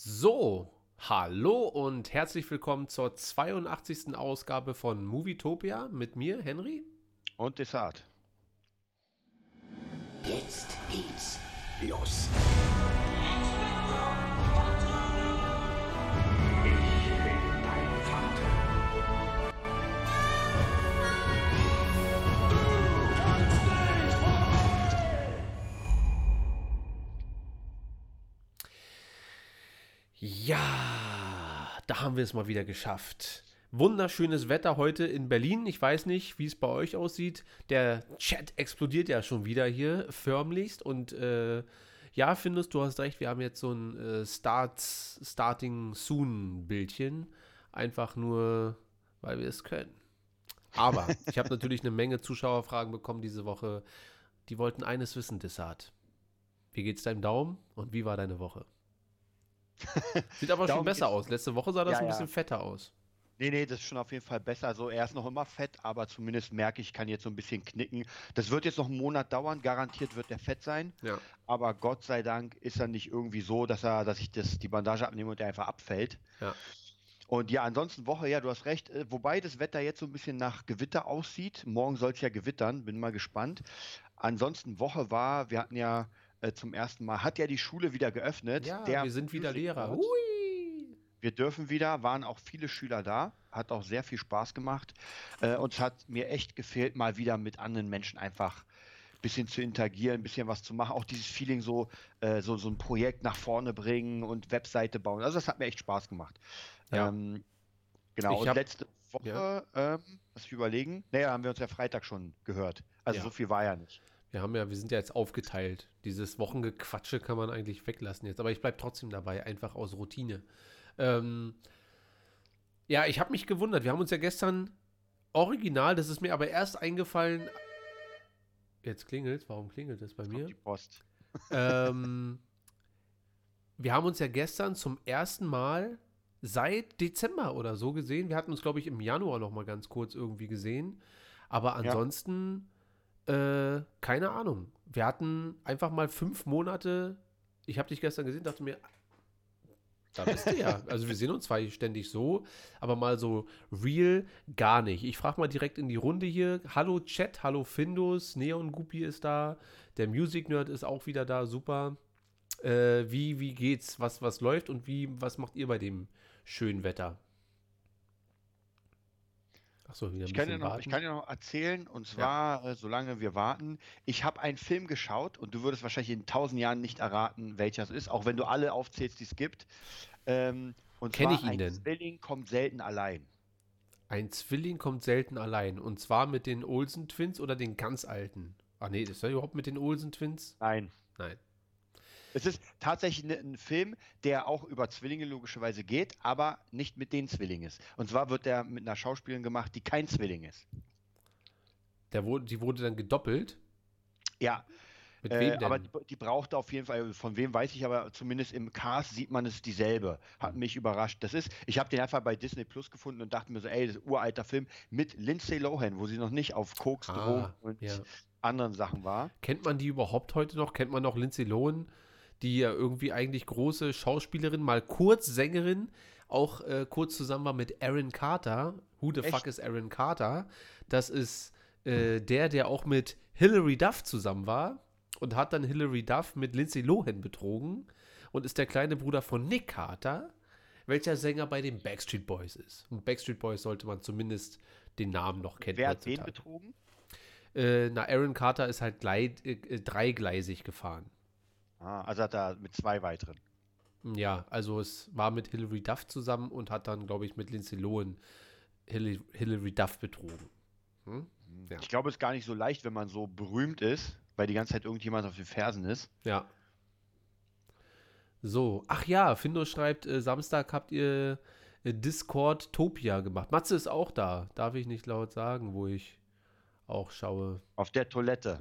So, hallo und herzlich willkommen zur 82. Ausgabe von Movietopia mit mir, Henry. Und Desart. Jetzt geht's los. Ja, da haben wir es mal wieder geschafft. Wunderschönes Wetter heute in Berlin. Ich weiß nicht, wie es bei euch aussieht. Der Chat explodiert ja schon wieder hier förmlichst. Und äh, ja, findest du hast recht, wir haben jetzt so ein äh, Starts, Starting Soon-Bildchen. Einfach nur, weil wir es können. Aber ich habe natürlich eine Menge Zuschauerfragen bekommen diese Woche. Die wollten eines wissen, Dessart. Wie geht's deinem Daumen und wie war deine Woche? Sieht aber schon besser aus. Letzte Woche sah das Ja, ein ja. bisschen fetter aus. Nee, nee, das ist schon auf jeden Fall besser. Also er ist noch immer fett, aber zumindest merke ich, ich kann jetzt so ein bisschen knicken. Das wird jetzt noch einen Monat dauern, garantiert wird er fett sein. Ja. Aber Gott sei Dank ist er nicht irgendwie so, dass er, dass ich das, die Bandage abnehme und er einfach abfällt. Ja. Und ja, ansonsten Woche, ja, du hast recht, äh, wobei das Wetter jetzt so ein bisschen nach Gewitter aussieht. Morgen soll es ja gewittern, bin mal gespannt. Ansonsten Woche war, wir hatten ja äh, zum ersten Mal, hat ja die Schule wieder geöffnet. Ja, Der wir sind wieder Lehrer. Hui. Wir dürfen wieder, waren auch viele Schüler da, hat auch sehr viel Spaß gemacht. Äh, und es hat mir echt gefehlt, mal wieder mit anderen Menschen einfach ein bisschen zu interagieren, ein bisschen was zu machen. Auch dieses Feeling, so, äh, so, so ein Projekt nach vorne bringen und Webseite bauen. Also das hat mir echt Spaß gemacht. Ja. Ähm, genau, Ich und hab- letzte Woche, ähm, lass mich überlegen, naja, haben wir uns ja Freitag schon gehört. Also Ja. so viel war ja nicht. Wir haben ja, wir sind ja jetzt aufgeteilt. Dieses Wochengequatsche kann man eigentlich weglassen jetzt. Aber ich bleibe trotzdem dabei, einfach aus Routine. Ähm, ja, ich habe mich gewundert. Wir haben uns ja gestern original, das ist mir aber erst eingefallen. Jetzt klingelt Warum klingelt es bei mir? die Post. ähm, wir haben uns ja gestern zum ersten Mal seit Dezember oder so gesehen. Wir hatten uns, glaube ich, im Januar noch mal ganz kurz irgendwie gesehen. Aber ansonsten, äh, keine Ahnung. Wir hatten einfach mal fünf Monate. Ich habe dich gestern gesehen, dachte mir, da bist du ja. Also wir sehen uns zwar ständig so, aber mal so real gar nicht. Ich frage mal direkt in die Runde hier. Hallo Chat, hallo Findus, Neon Guppy ist da, der Music Nerd ist auch wieder da, super. Äh, wie, wie geht's? Was, was läuft und wie, was macht ihr bei dem schönen Wetter? Ein Ich kann, dir bisschen noch, ich kann dir noch erzählen, und zwar, äh, solange wir warten, ich habe einen Film geschaut und du würdest wahrscheinlich in tausend Jahren nicht erraten, welcher es ist, auch wenn du alle aufzählst, die es gibt. Ähm, und Kenn zwar ich ihn ein denn? Zwilling kommt selten allein. Ein Zwilling kommt selten allein. Und zwar mit den Olsen Twins oder den ganz alten. Ah nee, ist er überhaupt mit den Olsen Twins? Nein. Nein. Es ist tatsächlich ne- ein Film, der auch über Zwillinge logischerweise geht, aber nicht mit den Zwillingen ist. Und zwar wird der mit einer Schauspielerin gemacht, die kein Zwilling ist. Der wurde, die wurde dann gedoppelt. Ja, Mit Äh, wem denn? aber die, die brauchte auf jeden Fall, von wem weiß ich, aber zumindest im Cast sieht man es dieselbe. Hat Mhm. mich überrascht. Das ist, ich habe den einfach bei Disney Plus gefunden und dachte mir so, ey, das ist ein uralter Film mit Lindsay Lohan, wo sie noch nicht auf Koks, Ah, Drogen und ja. anderen Sachen war. Kennt man die überhaupt heute noch? Kennt man noch Lindsay Lohan, die ja irgendwie eigentlich große Schauspielerin, mal kurz Sängerin, auch äh, kurz zusammen war mit Aaron Carter. Who the Echt? fuck is Aaron Carter? Das ist äh, der, der auch mit Hilary Duff zusammen war und hat dann Hilary Duff mit Lindsay Lohan betrogen und ist der kleine Bruder von Nick Carter, welcher Sänger bei den Backstreet Boys ist. Und Backstreet Boys sollte man zumindest den Namen noch kennen. Wer hat heutzutage. betrogen? Äh, na, Aaron Carter ist halt gleit, äh, dreigleisig gefahren. Ah, also hat er mit zwei weiteren. Ja, also es war mit Hilary Duff zusammen und hat dann, glaube ich, mit Lindsay Lohan Hilary, Hilary Duff betrogen. Hm? Ja. Ich glaube, es ist gar nicht so leicht, wenn man so berühmt ist, weil die ganze Zeit irgendjemand auf den Fersen ist. Ja. So, ach ja, Findo schreibt, äh, Samstag habt ihr äh, Discord Topia gemacht. Matze ist auch da. Darf ich nicht laut sagen, wo ich auch schaue. Auf der Toilette.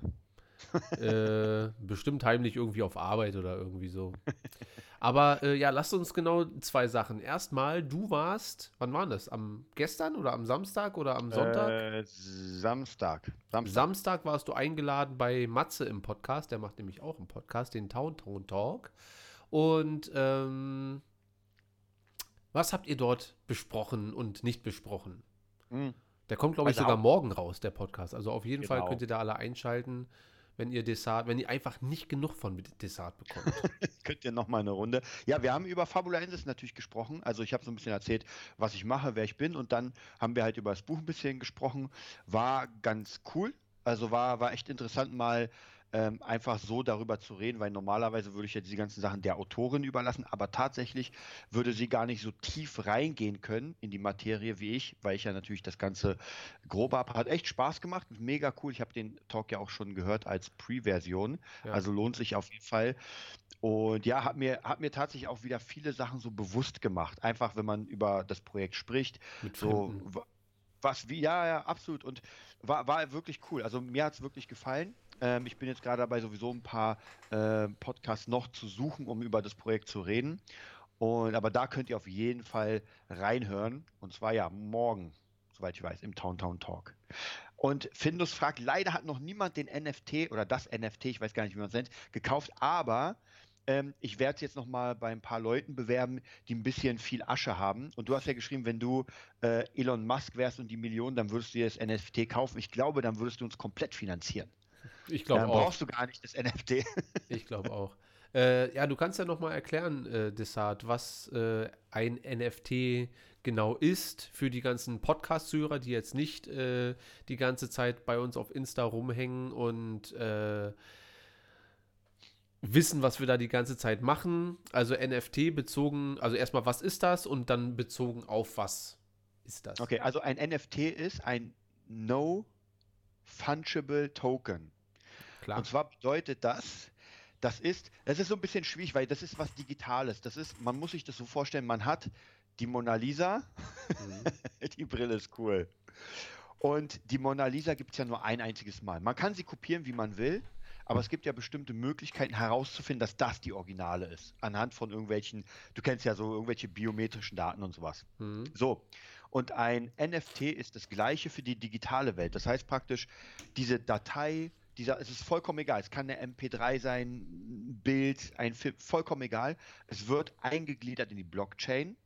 Äh, bestimmt heimlich irgendwie auf Arbeit oder irgendwie so. Aber äh, ja, lasst uns genau zwei Sachen. Erstmal, du warst, wann war das? Am gestern oder am Samstag oder am Sonntag? Äh, Samstag. Samstag. Samstag warst du eingeladen bei Matze im Podcast. Der macht nämlich auch einen Podcast, den Town Town Talk. Und ähm, Was habt ihr dort besprochen und nicht besprochen? Mhm. Der kommt, glaube ich, Also sogar morgen raus, der Podcast. Also auf jeden Fall Genau. könnt ihr da alle einschalten, wenn ihr Dessert, wenn ihr einfach nicht genug von Dessert bekommt. Könnt ihr noch mal eine Runde. Ja, wir haben über Fabulensis natürlich gesprochen. Also ich habe so ein bisschen erzählt, was ich mache, wer ich bin. Und dann haben wir halt über das Buch ein bisschen gesprochen. War ganz cool. Also war, war echt interessant, mal ähm, einfach so darüber zu reden, weil normalerweise würde ich ja diese ganzen Sachen der Autorin überlassen, aber tatsächlich würde sie gar nicht so tief reingehen können in die Materie wie ich, weil ich ja natürlich das Ganze grob habe. Hat echt Spaß gemacht, mega cool. Ich habe den Talk ja auch schon gehört als Pre-Version, Ja. also lohnt sich auf jeden Fall. Und ja, hat mir, hat mir tatsächlich auch wieder viele Sachen so bewusst gemacht. Einfach, wenn man über das Projekt spricht. Mit So, was wie, ja, ja, absolut. Und war, war wirklich cool. Also mir hat es wirklich gefallen. Ähm, ich bin jetzt gerade dabei, sowieso ein paar äh, Podcasts noch zu suchen, um über das Projekt zu reden. Und aber da könnt ihr auf jeden Fall reinhören. Und zwar ja morgen, soweit ich weiß, im Town Town Talk. Und Findus fragt, leider hat noch niemand den NFT oder das NFT, ich weiß gar nicht, wie man es nennt, gekauft, aber ähm, ich werde es jetzt noch mal bei ein paar Leuten bewerben, die ein bisschen viel Asche haben. Und du hast ja geschrieben, wenn du äh, Elon Musk wärst und die Millionen, dann würdest du dir das NFT kaufen. Ich glaube, dann würdest du uns komplett finanzieren. Ich glaube Dann auch. brauchst du gar nicht das NFT. Ich glaube auch. Äh, ja, du kannst ja noch mal erklären, äh, Dessart, was äh, ein NFT genau ist für die ganzen Podcast-Hörer, die jetzt nicht äh, die ganze Zeit bei uns auf Insta rumhängen und äh, wissen, was wir da die ganze Zeit machen. Also NFT bezogen, also erstmal, was ist das und dann bezogen auf was ist das? Okay, also ein NFT ist ein No Fungible Token. Klar. Und zwar bedeutet das, das ist, das ist so ein bisschen schwierig, weil das ist was Digitales. Das ist, man muss sich das so vorstellen, man hat die Mona Lisa, Mhm. die Brille ist cool. Und die Mona Lisa gibt es ja nur ein einziges Mal. Man kann sie kopieren, wie man will, aber es gibt ja bestimmte Möglichkeiten herauszufinden, dass das die Originale ist. Anhand von irgendwelchen, du kennst ja so irgendwelche biometrischen Daten und sowas. Mhm. So, und ein NFT ist das gleiche für die digitale Welt. Das heißt praktisch, diese Datei, dieser, es ist vollkommen egal. Es kann eine MP3 sein, ein Bild, ein Film, vollkommen egal. Es wird eingegliedert in die Blockchain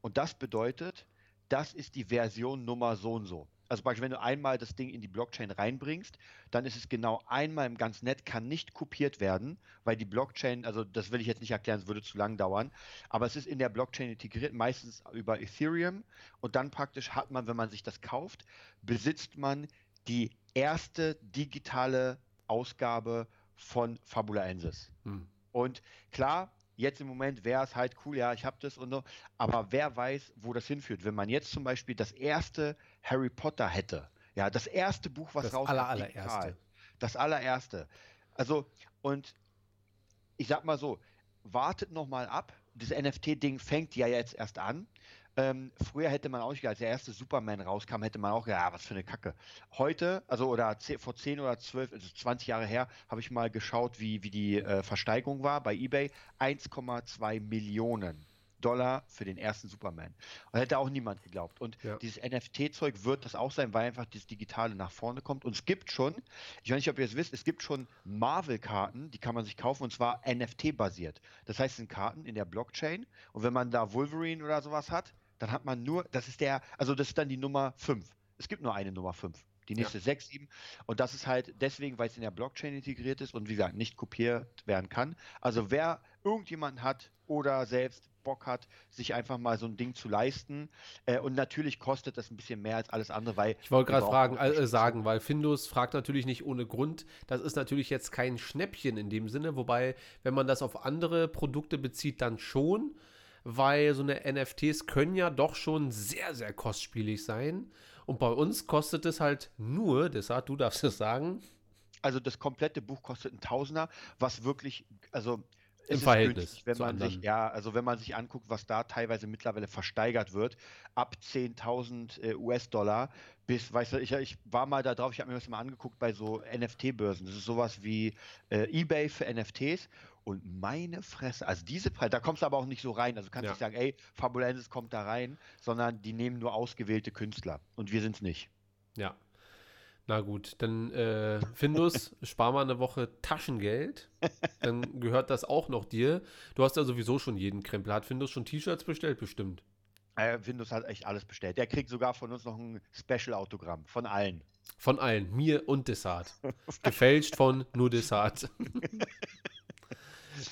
und das bedeutet, das ist die Version Nummer so und so. Also beispielsweise, wenn du einmal das Ding in die Blockchain reinbringst, dann ist es genau einmal im ganzen Netz, kann nicht kopiert werden, weil die Blockchain, also das will ich jetzt nicht erklären, es würde zu lang dauern, aber es ist in der Blockchain integriert, meistens über Ethereum und dann praktisch hat man, wenn man sich das kauft, besitzt man die erste digitale Ausgabe von Fabulaensis. Mhm. Und klar, jetzt im Moment wäre es halt cool, ja, ich habe das und so, aber wer weiß, wo das hinführt. Wenn man jetzt zum Beispiel das erste Harry Potter hätte, ja, das erste Buch, was Das rauskam, aller, allererste. das allererste. Also, und ich sag mal so, wartet noch mal ab. Das NFT-Ding fängt ja jetzt erst an. Ähm, früher hätte man auch nicht, als der erste Superman rauskam, hätte man auch gedacht, ja, was für eine Kacke. Heute, also oder vor 10 oder 12, also 20 Jahre her, habe ich mal geschaut, wie, wie die äh, Versteigerung war bei eBay. 1,2 Millionen Dollar für den ersten Superman. Und hätte auch niemand geglaubt. Und Ja. dieses NFT-Zeug wird das auch sein, weil einfach das Digitale nach vorne kommt. Und es gibt schon, ich weiß nicht, ob ihr es wisst, es gibt schon Marvel-Karten, die kann man sich kaufen und zwar NFT-basiert. Das heißt, es sind Karten in der Blockchain und wenn man da Wolverine oder sowas hat, dann hat man nur, das ist der, also das ist dann die Nummer 5. Es gibt nur eine Nummer 5. Die nächste 6, 7. Und das ist halt deswegen, weil es in der Blockchain integriert ist und wie gesagt, nicht kopiert werden kann. Also wer irgendjemanden hat oder selbst Bock hat, sich einfach mal so ein Ding zu leisten. Äh, und natürlich kostet das ein bisschen mehr als alles andere, weil Ich wollte gerade fragen, äh, sagen, weil Findus fragt natürlich nicht ohne Grund. Das ist natürlich jetzt kein Schnäppchen in dem Sinne, wobei, wenn man das auf andere Produkte bezieht, dann schon, weil so eine NFTs können ja doch schon sehr, sehr kostspielig sein. Und bei uns kostet es halt nur, deshalb, du darfst es sagen, Also das komplette Buch kostet ein Tausender, was wirklich, also es Im ist Verhältnis günstig, wenn man sich, anderen. ja, also wenn man sich anguckt, was da teilweise mittlerweile versteigert wird, ab 10.000 äh, US-Dollar bis, weißt du, ich, ich war mal da drauf, ich habe mir das mal angeguckt bei so NFT-Börsen. Das ist sowas wie äh, eBay für NFTs und meine Fresse, also diese Preise, da kommst du aber auch nicht so rein. Also du kannst Ja. nicht sagen, ey, Fabulensis kommt da rein, sondern die nehmen nur ausgewählte Künstler und wir sind es nicht. ja. Na gut, dann äh, Findus, spar mal eine Woche Taschengeld. Dann gehört das auch noch dir. Du hast ja sowieso schon jeden Krempel. Hat Findus schon T-Shirts bestellt, bestimmt. Äh, Windows hat echt alles bestellt. Der kriegt sogar von uns noch ein Special-Autogramm. Von allen. Von allen. Mir und Desart. Gefälscht von nur Desart.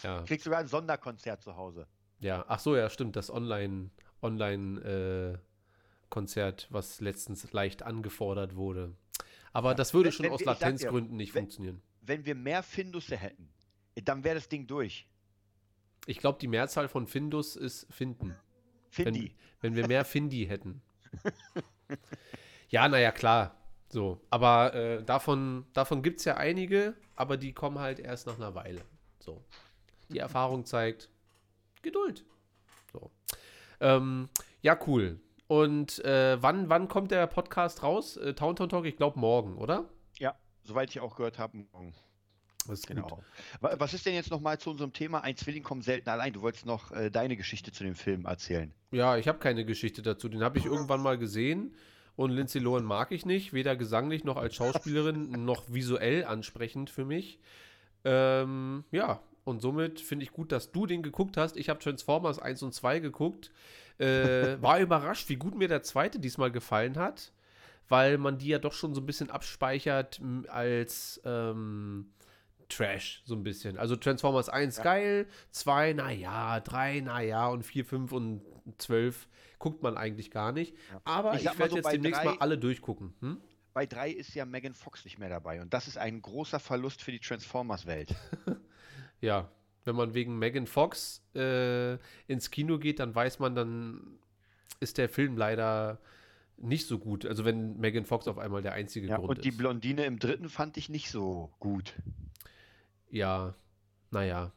ja. Kriegt sogar ein Sonderkonzert zu Hause. Ja, ach so, ja, stimmt. Das Online, Online äh, Konzert, was letztens leicht angefordert wurde. Aber ja. das würde wenn, schon wenn aus Latenzgründen nicht wenn, funktionieren. Wenn wir mehr Findusse hätten, dann wäre das Ding durch. Ich glaube, die Mehrzahl von Findus ist Finden. Findi. Wenn, wenn wir mehr Findi hätten. ja, naja, klar. So, aber äh, davon, davon gibt es ja einige, aber die kommen halt erst nach einer Weile. So. Die Erfahrung zeigt Geduld. So. Ähm, ja, cool. Und äh, wann, wann kommt der Podcast raus? Äh, Town Talk, ich glaube morgen, oder? Ja, soweit ich auch gehört habe, morgen. Das ist genau. Gut. Was ist denn jetzt nochmal zu unserem Thema? Ein Zwilling kommt selten allein. Du wolltest noch äh, deine Geschichte zu dem Film erzählen. Ja, ich habe keine Geschichte dazu. Den habe ich irgendwann mal gesehen. Und Lindsay Lohan mag ich nicht, weder gesanglich noch als Schauspielerin, noch visuell ansprechend für mich. Ähm, ja, und somit finde ich gut, dass du den geguckt hast. Ich habe Transformers 1 und 2 geguckt. Äh, war überrascht, wie gut mir der zweite diesmal gefallen hat, weil man die ja doch schon so ein bisschen abspeichert als ähm, Trash, so ein bisschen. Also Transformers 1 ja. geil, 2, naja, 3, naja und 4, 5 und 12 guckt man eigentlich gar nicht. Ja. Aber ich, ich werde so, jetzt demnächst mal alle durchgucken. Hm? Bei 3 ist ja Megan Fox nicht mehr dabei und das ist ein großer Verlust für die Transformers-Welt. ja, wenn man wegen Megan Fox äh, ins Kino geht, dann weiß man, dann ist der Film leider nicht so gut. Also wenn Megan Fox auf einmal der einzige ja, Grund ist. Und die Blondine im dritten fand ich nicht so gut. Ja, naja.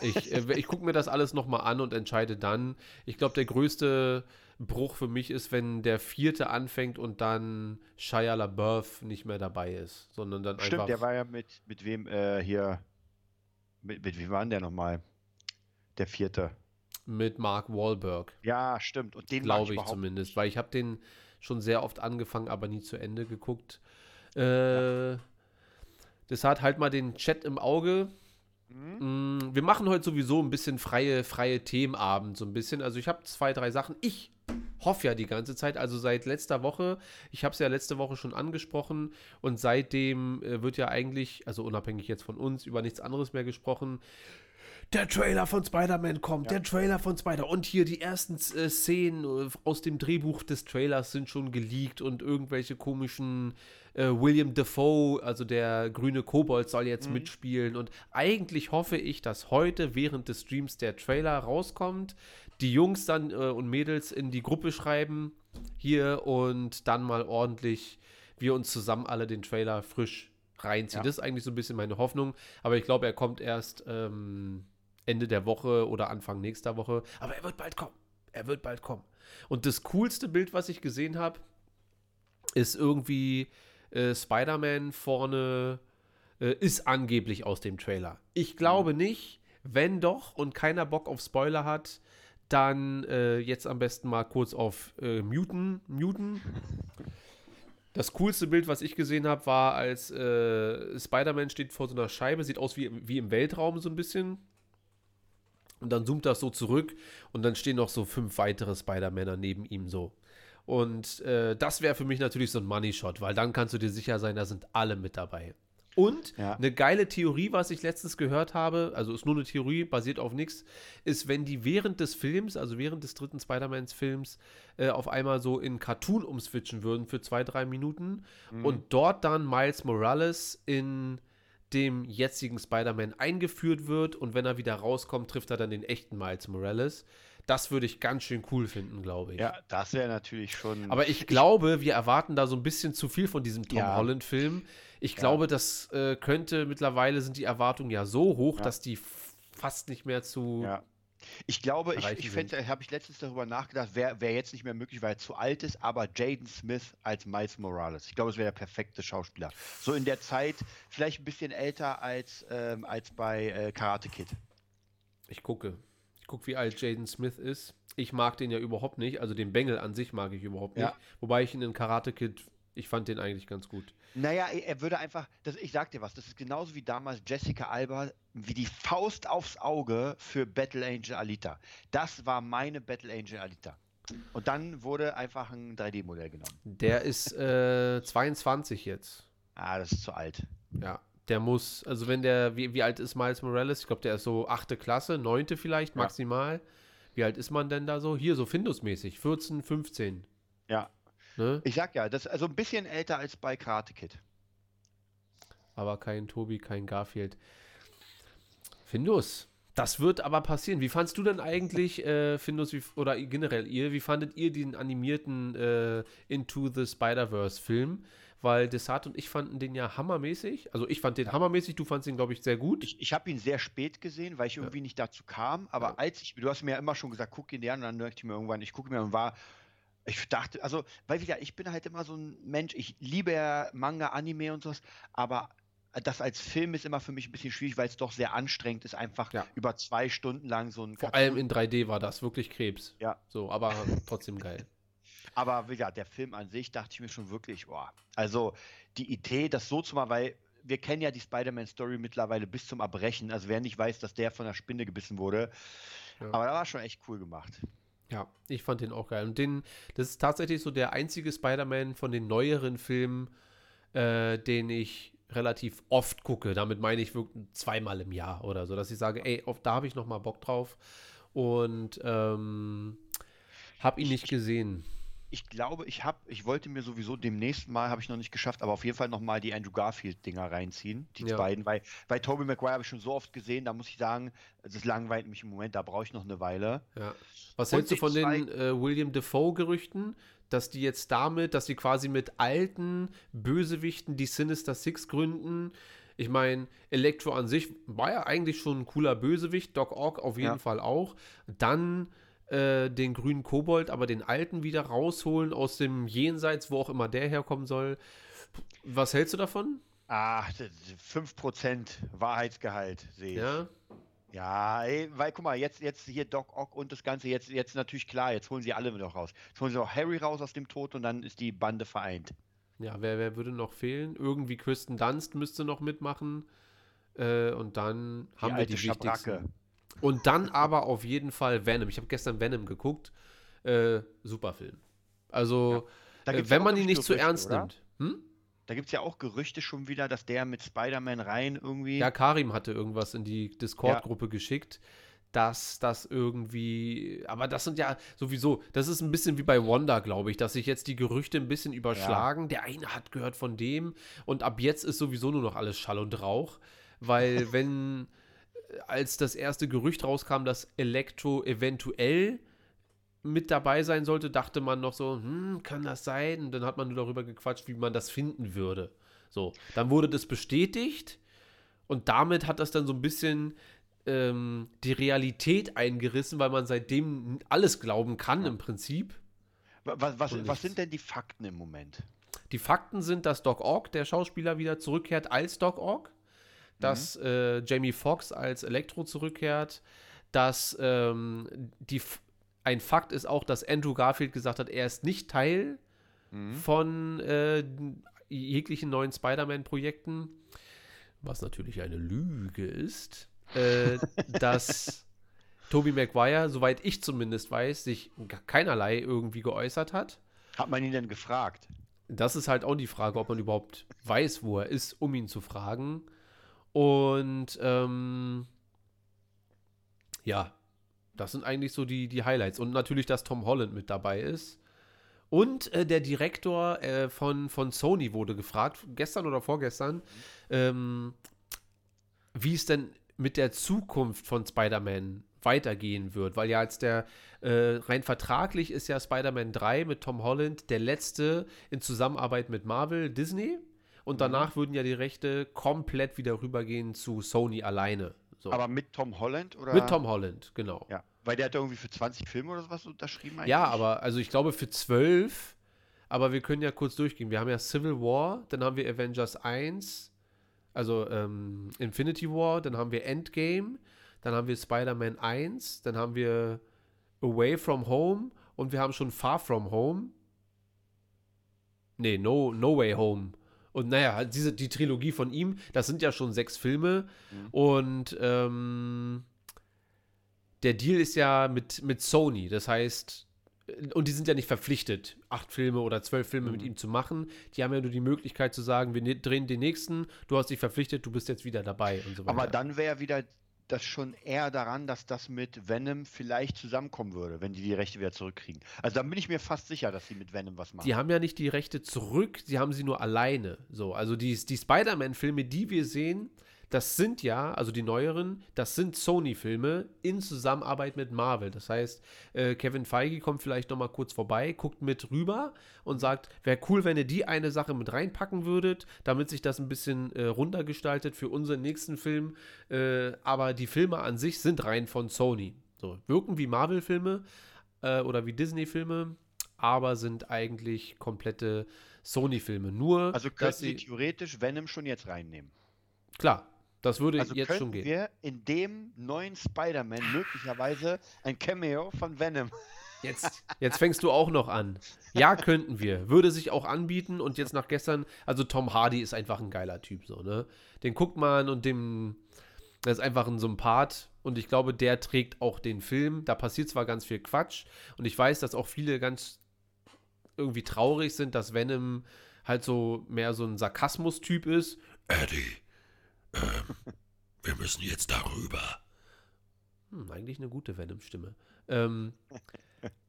Ich, äh, ich gucke mir das alles nochmal an und entscheide dann. Ich glaube, der größte Bruch für mich ist, wenn der vierte anfängt und dann Shia LaBeouf nicht mehr dabei ist, sondern dann Stimmt, einfach. Stimmt, der war ja mit, mit wem äh, hier. Mit, mit wie war denn der nochmal? Der vierte. Mit Mark Wahlberg. Ja, stimmt. Und den glaube ich, ich zumindest, weil ich habe den schon sehr oft angefangen, aber nie zu Ende geguckt. Äh, ja. Das hat halt mal den Chat im Auge. Mhm. Mm, wir machen heute sowieso ein bisschen freie, freie Themenabend, so ein bisschen. Also ich habe zwei, drei Sachen. Ich hoffe ja die ganze Zeit, also seit letzter Woche, ich habe es ja letzte Woche schon angesprochen und seitdem äh, wird ja eigentlich, also unabhängig jetzt von uns, über nichts anderes mehr gesprochen der Trailer von Spider-Man kommt, ja. der Trailer von Spider und hier die ersten äh, Szenen äh, aus dem Drehbuch des Trailers sind schon geleakt und irgendwelche komischen äh, William Defoe, also der grüne Kobold, soll jetzt mhm. mitspielen und eigentlich hoffe ich, dass heute während des Streams der Trailer rauskommt, die Jungs dann äh, und Mädels in die Gruppe schreiben hier und dann mal ordentlich wir uns zusammen alle den Trailer frisch reinziehen. Ja. Das ist eigentlich so ein bisschen meine Hoffnung, aber ich glaube, er kommt erst ähm, Ende der Woche oder Anfang nächster Woche. Aber er wird bald kommen. Er wird bald kommen. Und das coolste Bild, was ich gesehen habe, ist irgendwie äh, Spider-Man vorne, äh, ist angeblich aus dem Trailer. Ich glaube mhm. nicht. Wenn doch und keiner Bock auf Spoiler hat, dann äh, jetzt am besten mal kurz auf äh, Muten. Muten. Das coolste Bild, was ich gesehen habe, war, als äh, Spider-Man steht vor so einer Scheibe, sieht aus wie, wie im Weltraum so ein bisschen. Und dann zoomt das so zurück und dann stehen noch so fünf weitere Spider-Männer neben ihm so. Und äh, das wäre für mich natürlich so ein Money-Shot, weil dann kannst du dir sicher sein, da sind alle mit dabei. Und ja. eine geile Theorie, was ich letztens gehört habe, also ist nur eine Theorie, basiert auf nichts, ist, wenn die während des Films, also während des dritten Spider-Mans-Films, äh, auf einmal so in Cartoon umswitchen würden für zwei, drei Minuten mhm. und dort dann Miles Morales in dem jetzigen Spider-Man eingeführt wird und wenn er wieder rauskommt, trifft er dann den echten Miles Morales. Das würde ich ganz schön cool finden, glaube ich. Ja, das wäre natürlich schon. Aber ich glaube, wir erwarten da so ein bisschen zu viel von diesem Tom ja. Holland-Film. Ich ja. glaube, das äh, könnte mittlerweile sind die Erwartungen ja so hoch, ja. dass die fast nicht mehr zu ja. Ich glaube, ich, ich fände, habe ich letztens darüber nachgedacht, wäre wär jetzt nicht mehr möglich, weil er zu alt ist, aber Jaden Smith als Miles Morales. Ich glaube, es wäre der perfekte Schauspieler. So in der Zeit, vielleicht ein bisschen älter als, ähm, als bei äh, Karate Kid. Ich gucke. Ich gucke, wie alt Jaden Smith ist. Ich mag den ja überhaupt nicht. Also den Bengel an sich mag ich überhaupt nicht. Ja. Wobei ich ihn in Karate Kid, ich fand den eigentlich ganz gut. Naja, er würde einfach, das, ich sag dir was, das ist genauso wie damals Jessica Alba, wie die Faust aufs Auge für Battle Angel Alita. Das war meine Battle Angel Alita. Und dann wurde einfach ein 3D-Modell genommen. Der ist äh, 22 jetzt. Ah, das ist zu alt. Ja, der muss, also wenn der, wie, wie alt ist Miles Morales? Ich glaube, der ist so achte Klasse, neunte vielleicht Ja. maximal. Wie alt ist man denn da so? Hier, so Findus-mäßig, 14, 15. Ja. Ne? Ich sag ja, das ist also ein bisschen älter als bei Karate Kid. Aber kein Tobi, kein Garfield. Findus, das wird aber passieren. Wie fandst du denn eigentlich, äh, Findus, wie, oder generell ihr, wie fandet ihr den animierten äh, Into the Spider-Verse-Film? Weil Desart und ich fanden den ja hammermäßig. Also ich fand den hammermäßig, du fandst ihn, glaube ich, sehr gut. Ich, ich habe ihn sehr spät gesehen, weil ich irgendwie nicht dazu kam. Aber Ja. als ich, du hast mir ja immer schon gesagt, guck ihn dir an, und dann dachte ich mir irgendwann, ich gucke mir und war, ich dachte, also, weil wieder, ich bin halt immer so ein Mensch, ich liebe ja Manga, Anime und sowas, aber das als Film ist immer für mich ein bisschen schwierig, weil es doch sehr anstrengend ist, einfach Ja. über zwei Stunden lang so ein Vor Cartoon- allem in 3D war das wirklich Krebs. Ja. So, aber trotzdem geil. Aber wie gesagt, der Film an sich dachte ich mir schon wirklich, boah. Also die Idee, das so zu machen, weil wir kennen ja die Spider-Man-Story mittlerweile bis zum Erbrechen. Also wer nicht weiß, dass der von der Spinne gebissen wurde. Ja. Aber da war schon echt cool gemacht. Ja, ich fand den auch geil. Und den, das ist tatsächlich so der einzige Spider-Man von den neueren Filmen, äh, den ich relativ oft gucke. Damit meine ich wirklich zweimal im Jahr oder so, dass ich sage, ey, auf, da habe ich noch mal Bock drauf. Und ähm, habe ihn Ich- nicht gesehen. Ich glaube, ich habe, ich wollte mir sowieso demnächst mal, habe ich noch nicht geschafft, aber auf jeden Fall noch mal die Andrew Garfield-Dinger reinziehen, die Ja. beiden, weil bei Tobey Maguire habe ich schon so oft gesehen, da muss ich sagen, das langweilt mich im Moment, da brauche ich noch eine Weile. Ja. Was Und hältst du von den äh, William Defoe-Gerüchten, dass die jetzt damit, dass sie quasi mit alten Bösewichten die Sinister Six gründen? Ich meine, Electro an sich war ja eigentlich schon ein cooler Bösewicht, Doc Ock auf jeden Ja. Fall auch. Dann äh, den grünen Kobold, aber den alten wieder rausholen aus dem Jenseits, wo auch immer der herkommen soll. Was hältst du davon? Ah, d- 5% Wahrheitsgehalt sehe ich. Ja. Ja, ey, weil guck mal, jetzt, jetzt hier Doc Ock und das Ganze, jetzt, jetzt natürlich klar, jetzt holen sie alle noch raus. Jetzt holen sie auch Harry raus aus dem Tod und dann ist die Bande vereint. Ja, wer, wer würde noch fehlen? Irgendwie Kristen Dunst müsste noch mitmachen. Äh, und dann haben wir die Schabracke. wichtigsten. Und dann aber auf jeden Fall Venom. Ich habe gestern Venom geguckt. Äh, super Film. Also, Da äh, wenn ja man ihn nicht zu Gerüchte, ernst oder? nimmt. Hm? Da gibt es ja auch Gerüchte schon wieder, dass der mit Spider-Man rein irgendwie. Ja, Karim hatte irgendwas in die Discord-Gruppe geschickt, dass das irgendwie, aber das sind ja sowieso, das ist ein bisschen wie bei Wanda, glaube ich, dass sich jetzt die Gerüchte ein bisschen überschlagen. Der eine hat gehört von dem und ab jetzt ist sowieso nur noch alles Schall und Rauch, weil wenn als das erste Gerücht rauskam, dass Elektro eventuell mit dabei sein sollte, dachte man noch so, hm, kann das sein? Und dann hat man nur darüber gequatscht, wie man das finden würde. So, dann wurde das bestätigt und damit hat das dann so ein bisschen ähm, die Realität eingerissen, weil man seitdem alles glauben kann im Prinzip. was, was, was sind denn die Fakten im Moment? Die Fakten sind, dass Doc Ock, der Schauspieler, wieder zurückkehrt als Doc Ock, dass äh, Jamie Foxx als Elektro zurückkehrt, dass ähm, die, ein Fakt ist auch, dass Andrew Garfield gesagt hat, er ist nicht Teil von äh, jeglichen neuen Spider-Man-Projekten, was natürlich eine Lüge ist, äh, dass Tobey Maguire, soweit ich zumindest weiß, sich keinerlei irgendwie geäußert hat. Hat man ihn denn gefragt? Das ist halt auch die Frage, ob man überhaupt weiß, wo er ist, um ihn zu fragen. Und ähm, ja, das sind eigentlich so die, die Highlights. Und natürlich, dass Tom Holland mit dabei ist. Und äh, der Direktor äh, von, von Sony wurde gefragt, gestern oder vorgestern, ähm, wie es denn mit der Zukunft von Spider-Man weitergehen wird. Weil ja als der äh, rein vertraglich ist ja Spider-Man 3 mit Tom Holland der letzte in Zusammenarbeit mit Marvel, Disney. Und danach würden ja die Rechte komplett wieder rübergehen zu Sony alleine. So. Aber mit Tom Holland oder? mit Tom Holland, genau. Ja, weil der hat irgendwie für 20 Filme oder sowas unterschrieben eigentlich. Ja, aber also ich glaube für zwölf, aber wir können ja kurz durchgehen. Wir haben ja Civil War, dann haben wir Avengers 1, also ähm, Infinity War, dann haben wir Endgame, dann haben wir Spider-Man 1, dann haben wir Away from Home und wir haben schon Far from Home. Nee, No, no Way Home. Und naja, halt diese, die Trilogie von ihm, das sind ja schon sechs Filme. Und ähm, der Deal ist ja mit, mit Sony. Das heißt, und die sind ja nicht verpflichtet, acht Filme oder zwölf Filme mhm. mit ihm zu machen. Die haben ja nur die Möglichkeit zu sagen, wir ne-, drehen den nächsten, du hast dich verpflichtet, du bist jetzt wieder dabei und so weiter. Aber dann wäre wieder das schon eher daran, dass das mit Venom vielleicht zusammenkommen würde, wenn die die Rechte wieder zurückkriegen. Also da bin ich mir fast sicher, dass sie mit Venom was machen. Die haben ja nicht die Rechte zurück, sie haben sie nur alleine. So, also die, die Spider-Man-Filme, die wir sehen, das sind ja, also die neueren, das sind Sony-Filme in Zusammenarbeit mit Marvel. Das heißt, äh, Kevin Feige kommt vielleicht noch mal kurz vorbei, guckt mit rüber und sagt, wäre cool, wenn ihr die eine Sache mit reinpacken würdet, damit sich das ein bisschen äh, runtergestaltet für unseren nächsten Film. Äh, aber die Filme an sich sind rein von Sony. So, wirken wie Marvel-Filme äh, oder wie Disney-Filme, aber sind eigentlich komplette Sony-Filme. Nur, also könnten sie theoretisch Venom schon jetzt reinnehmen. Klar, das würde also jetzt schon gehen. wir in dem neuen Spider-Man möglicherweise ein Cameo von Venom. Jetzt, jetzt fängst du auch noch an. Ja, könnten wir. Würde sich auch anbieten und jetzt nach gestern, also Tom Hardy ist einfach ein geiler Typ, so, ne? Den guckt man und dem, der ist einfach ein Sympath und ich glaube, der trägt auch den Film. Da passiert zwar ganz viel Quatsch und ich weiß, dass auch viele ganz irgendwie traurig sind, dass Venom halt so mehr so ein Sarkasmus-Typ ist. Eddie, ähm, wir müssen jetzt darüber. Hm, eigentlich eine gute Venom-Stimme. Ähm,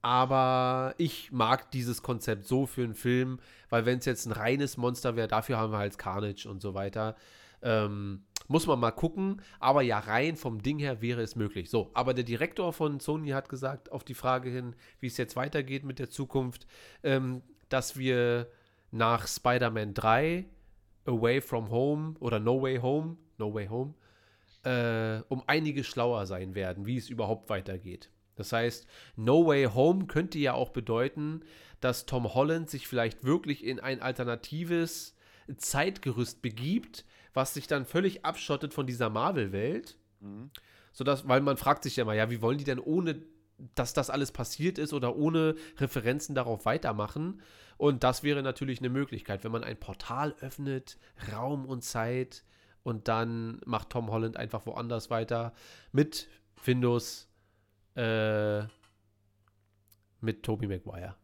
aber ich mag dieses Konzept so für einen Film, weil wenn es jetzt ein reines Monster wäre, dafür haben wir halt Carnage und so weiter. Ähm, muss man mal gucken, aber ja, rein vom Ding her wäre es möglich. So, aber der Direktor von Sony hat gesagt, auf die Frage hin, wie es jetzt weitergeht mit der Zukunft, ähm, dass wir nach Spider-Man 3 Away from Home oder No Way Home, No Way Home, äh, um einiges schlauer sein werden, wie es überhaupt weitergeht. Das heißt, No Way Home könnte ja auch bedeuten, dass Tom Holland sich vielleicht wirklich in ein alternatives Zeitgerüst begibt, was sich dann völlig abschottet von dieser Marvel-Welt. Mhm. Sodass, weil man fragt sich ja mal, ja, wie wollen die denn ohne dass das alles passiert ist oder ohne Referenzen darauf weitermachen. Und das wäre natürlich eine Möglichkeit, wenn man ein Portal öffnet, Raum und Zeit und dann macht Tom Holland einfach woanders weiter mit Findus, äh, mit Tobey Maguire.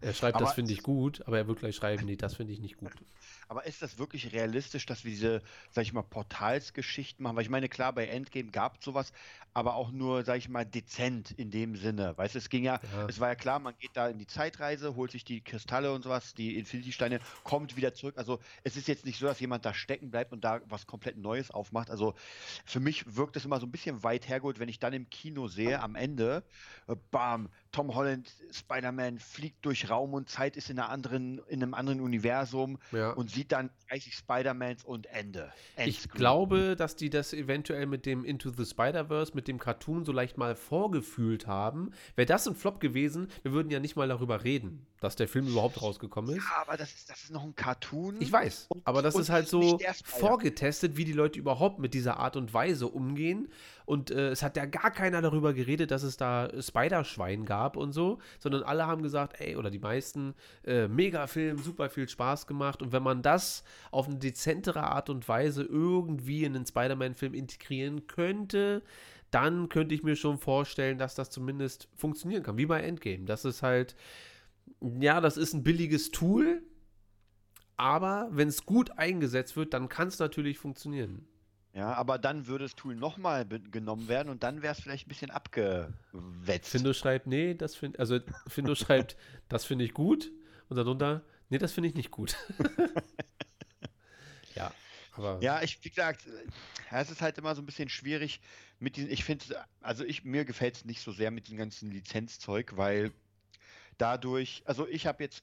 Er schreibt, aber das finde ich gut, aber er wird gleich schreiben, nee, das finde ich nicht gut. Aber ist das wirklich realistisch, dass wir diese, sag ich mal, Portalsgeschichten machen? Weil ich meine, klar, bei Endgame gab es sowas, aber auch nur, sag ich mal, dezent in dem Sinne. Weißt du, es ging ja, ja, es war ja klar, man geht da in die Zeitreise, holt sich die Kristalle und sowas, die Infinity-Steine, kommt wieder zurück. Also es ist jetzt nicht so, dass jemand da stecken bleibt und da was komplett Neues aufmacht. Also für mich wirkt es immer so ein bisschen weit hergeholt, wenn ich dann im Kino sehe, am Ende, äh, bam, Tom Holland, Spider-Man fliegt durch Raum und Zeit, ist in, einer anderen, in einem anderen Universum ja. und sieht dann 30 Spider-Mans und Ende. Endscreen. Ich glaube, dass die das eventuell mit dem Into the Spider-Verse, mit dem Cartoon so leicht mal vorgefühlt haben. Wäre das ein Flop gewesen, wir würden ja nicht mal darüber reden, dass der Film überhaupt rausgekommen ist. Ja, aber das ist, das ist noch ein Cartoon. Ich weiß, und, aber das ist halt so vorgetestet, wie die Leute überhaupt mit dieser Art und Weise umgehen. Und äh, es hat ja gar keiner darüber geredet, dass es da Spider-Schwein gab und so, sondern alle haben gesagt, ey, oder die meisten, äh, mega super viel Spaß gemacht. Und wenn man das auf eine dezentere Art und Weise irgendwie in den Spider-Man-Film integrieren könnte, dann könnte ich mir schon vorstellen, dass das zumindest funktionieren kann, wie bei Endgame. Das ist halt, ja, das ist ein billiges Tool, aber wenn es gut eingesetzt wird, dann kann es natürlich funktionieren. Ja, aber dann würde das Tool nochmal genommen werden und dann wäre es vielleicht ein bisschen abgewetzt. Findo schreibt, nee, das finde also Findo schreibt, das finde ich gut und darunter, nee, das finde ich nicht gut. ja, aber. Ja, ich, wie gesagt, ja, es ist halt immer so ein bisschen schwierig mit diesen, ich finde, also ich, mir gefällt es nicht so sehr mit dem ganzen Lizenzzeug, weil dadurch, also ich habe jetzt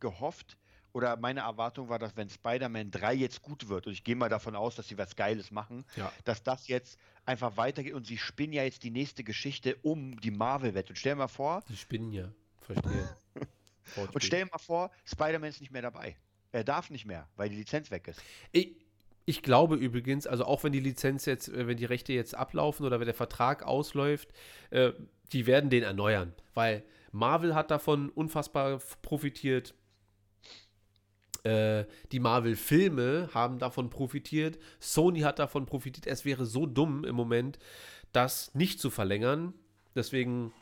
gehofft, oder meine Erwartung war, dass wenn Spider-Man 3 jetzt gut wird, und ich gehe mal davon aus, dass sie was Geiles machen, ja. dass das jetzt einfach weitergeht und sie spinnen ja jetzt die nächste Geschichte um die Marvel-Welt. Und stell dir mal vor. Sie spinnen ja, verstehe. und stell dir mal vor, Spider-Man ist nicht mehr dabei. Er darf nicht mehr, weil die Lizenz weg ist. Ich, ich glaube übrigens, also auch wenn die Lizenz jetzt, äh, wenn die Rechte jetzt ablaufen oder wenn der Vertrag ausläuft, äh, die werden den erneuern, weil Marvel hat davon unfassbar profitiert. Äh, die Marvel-Filme haben davon profitiert. Sony hat davon profitiert. Es wäre so dumm im Moment, das nicht zu verlängern. Deswegen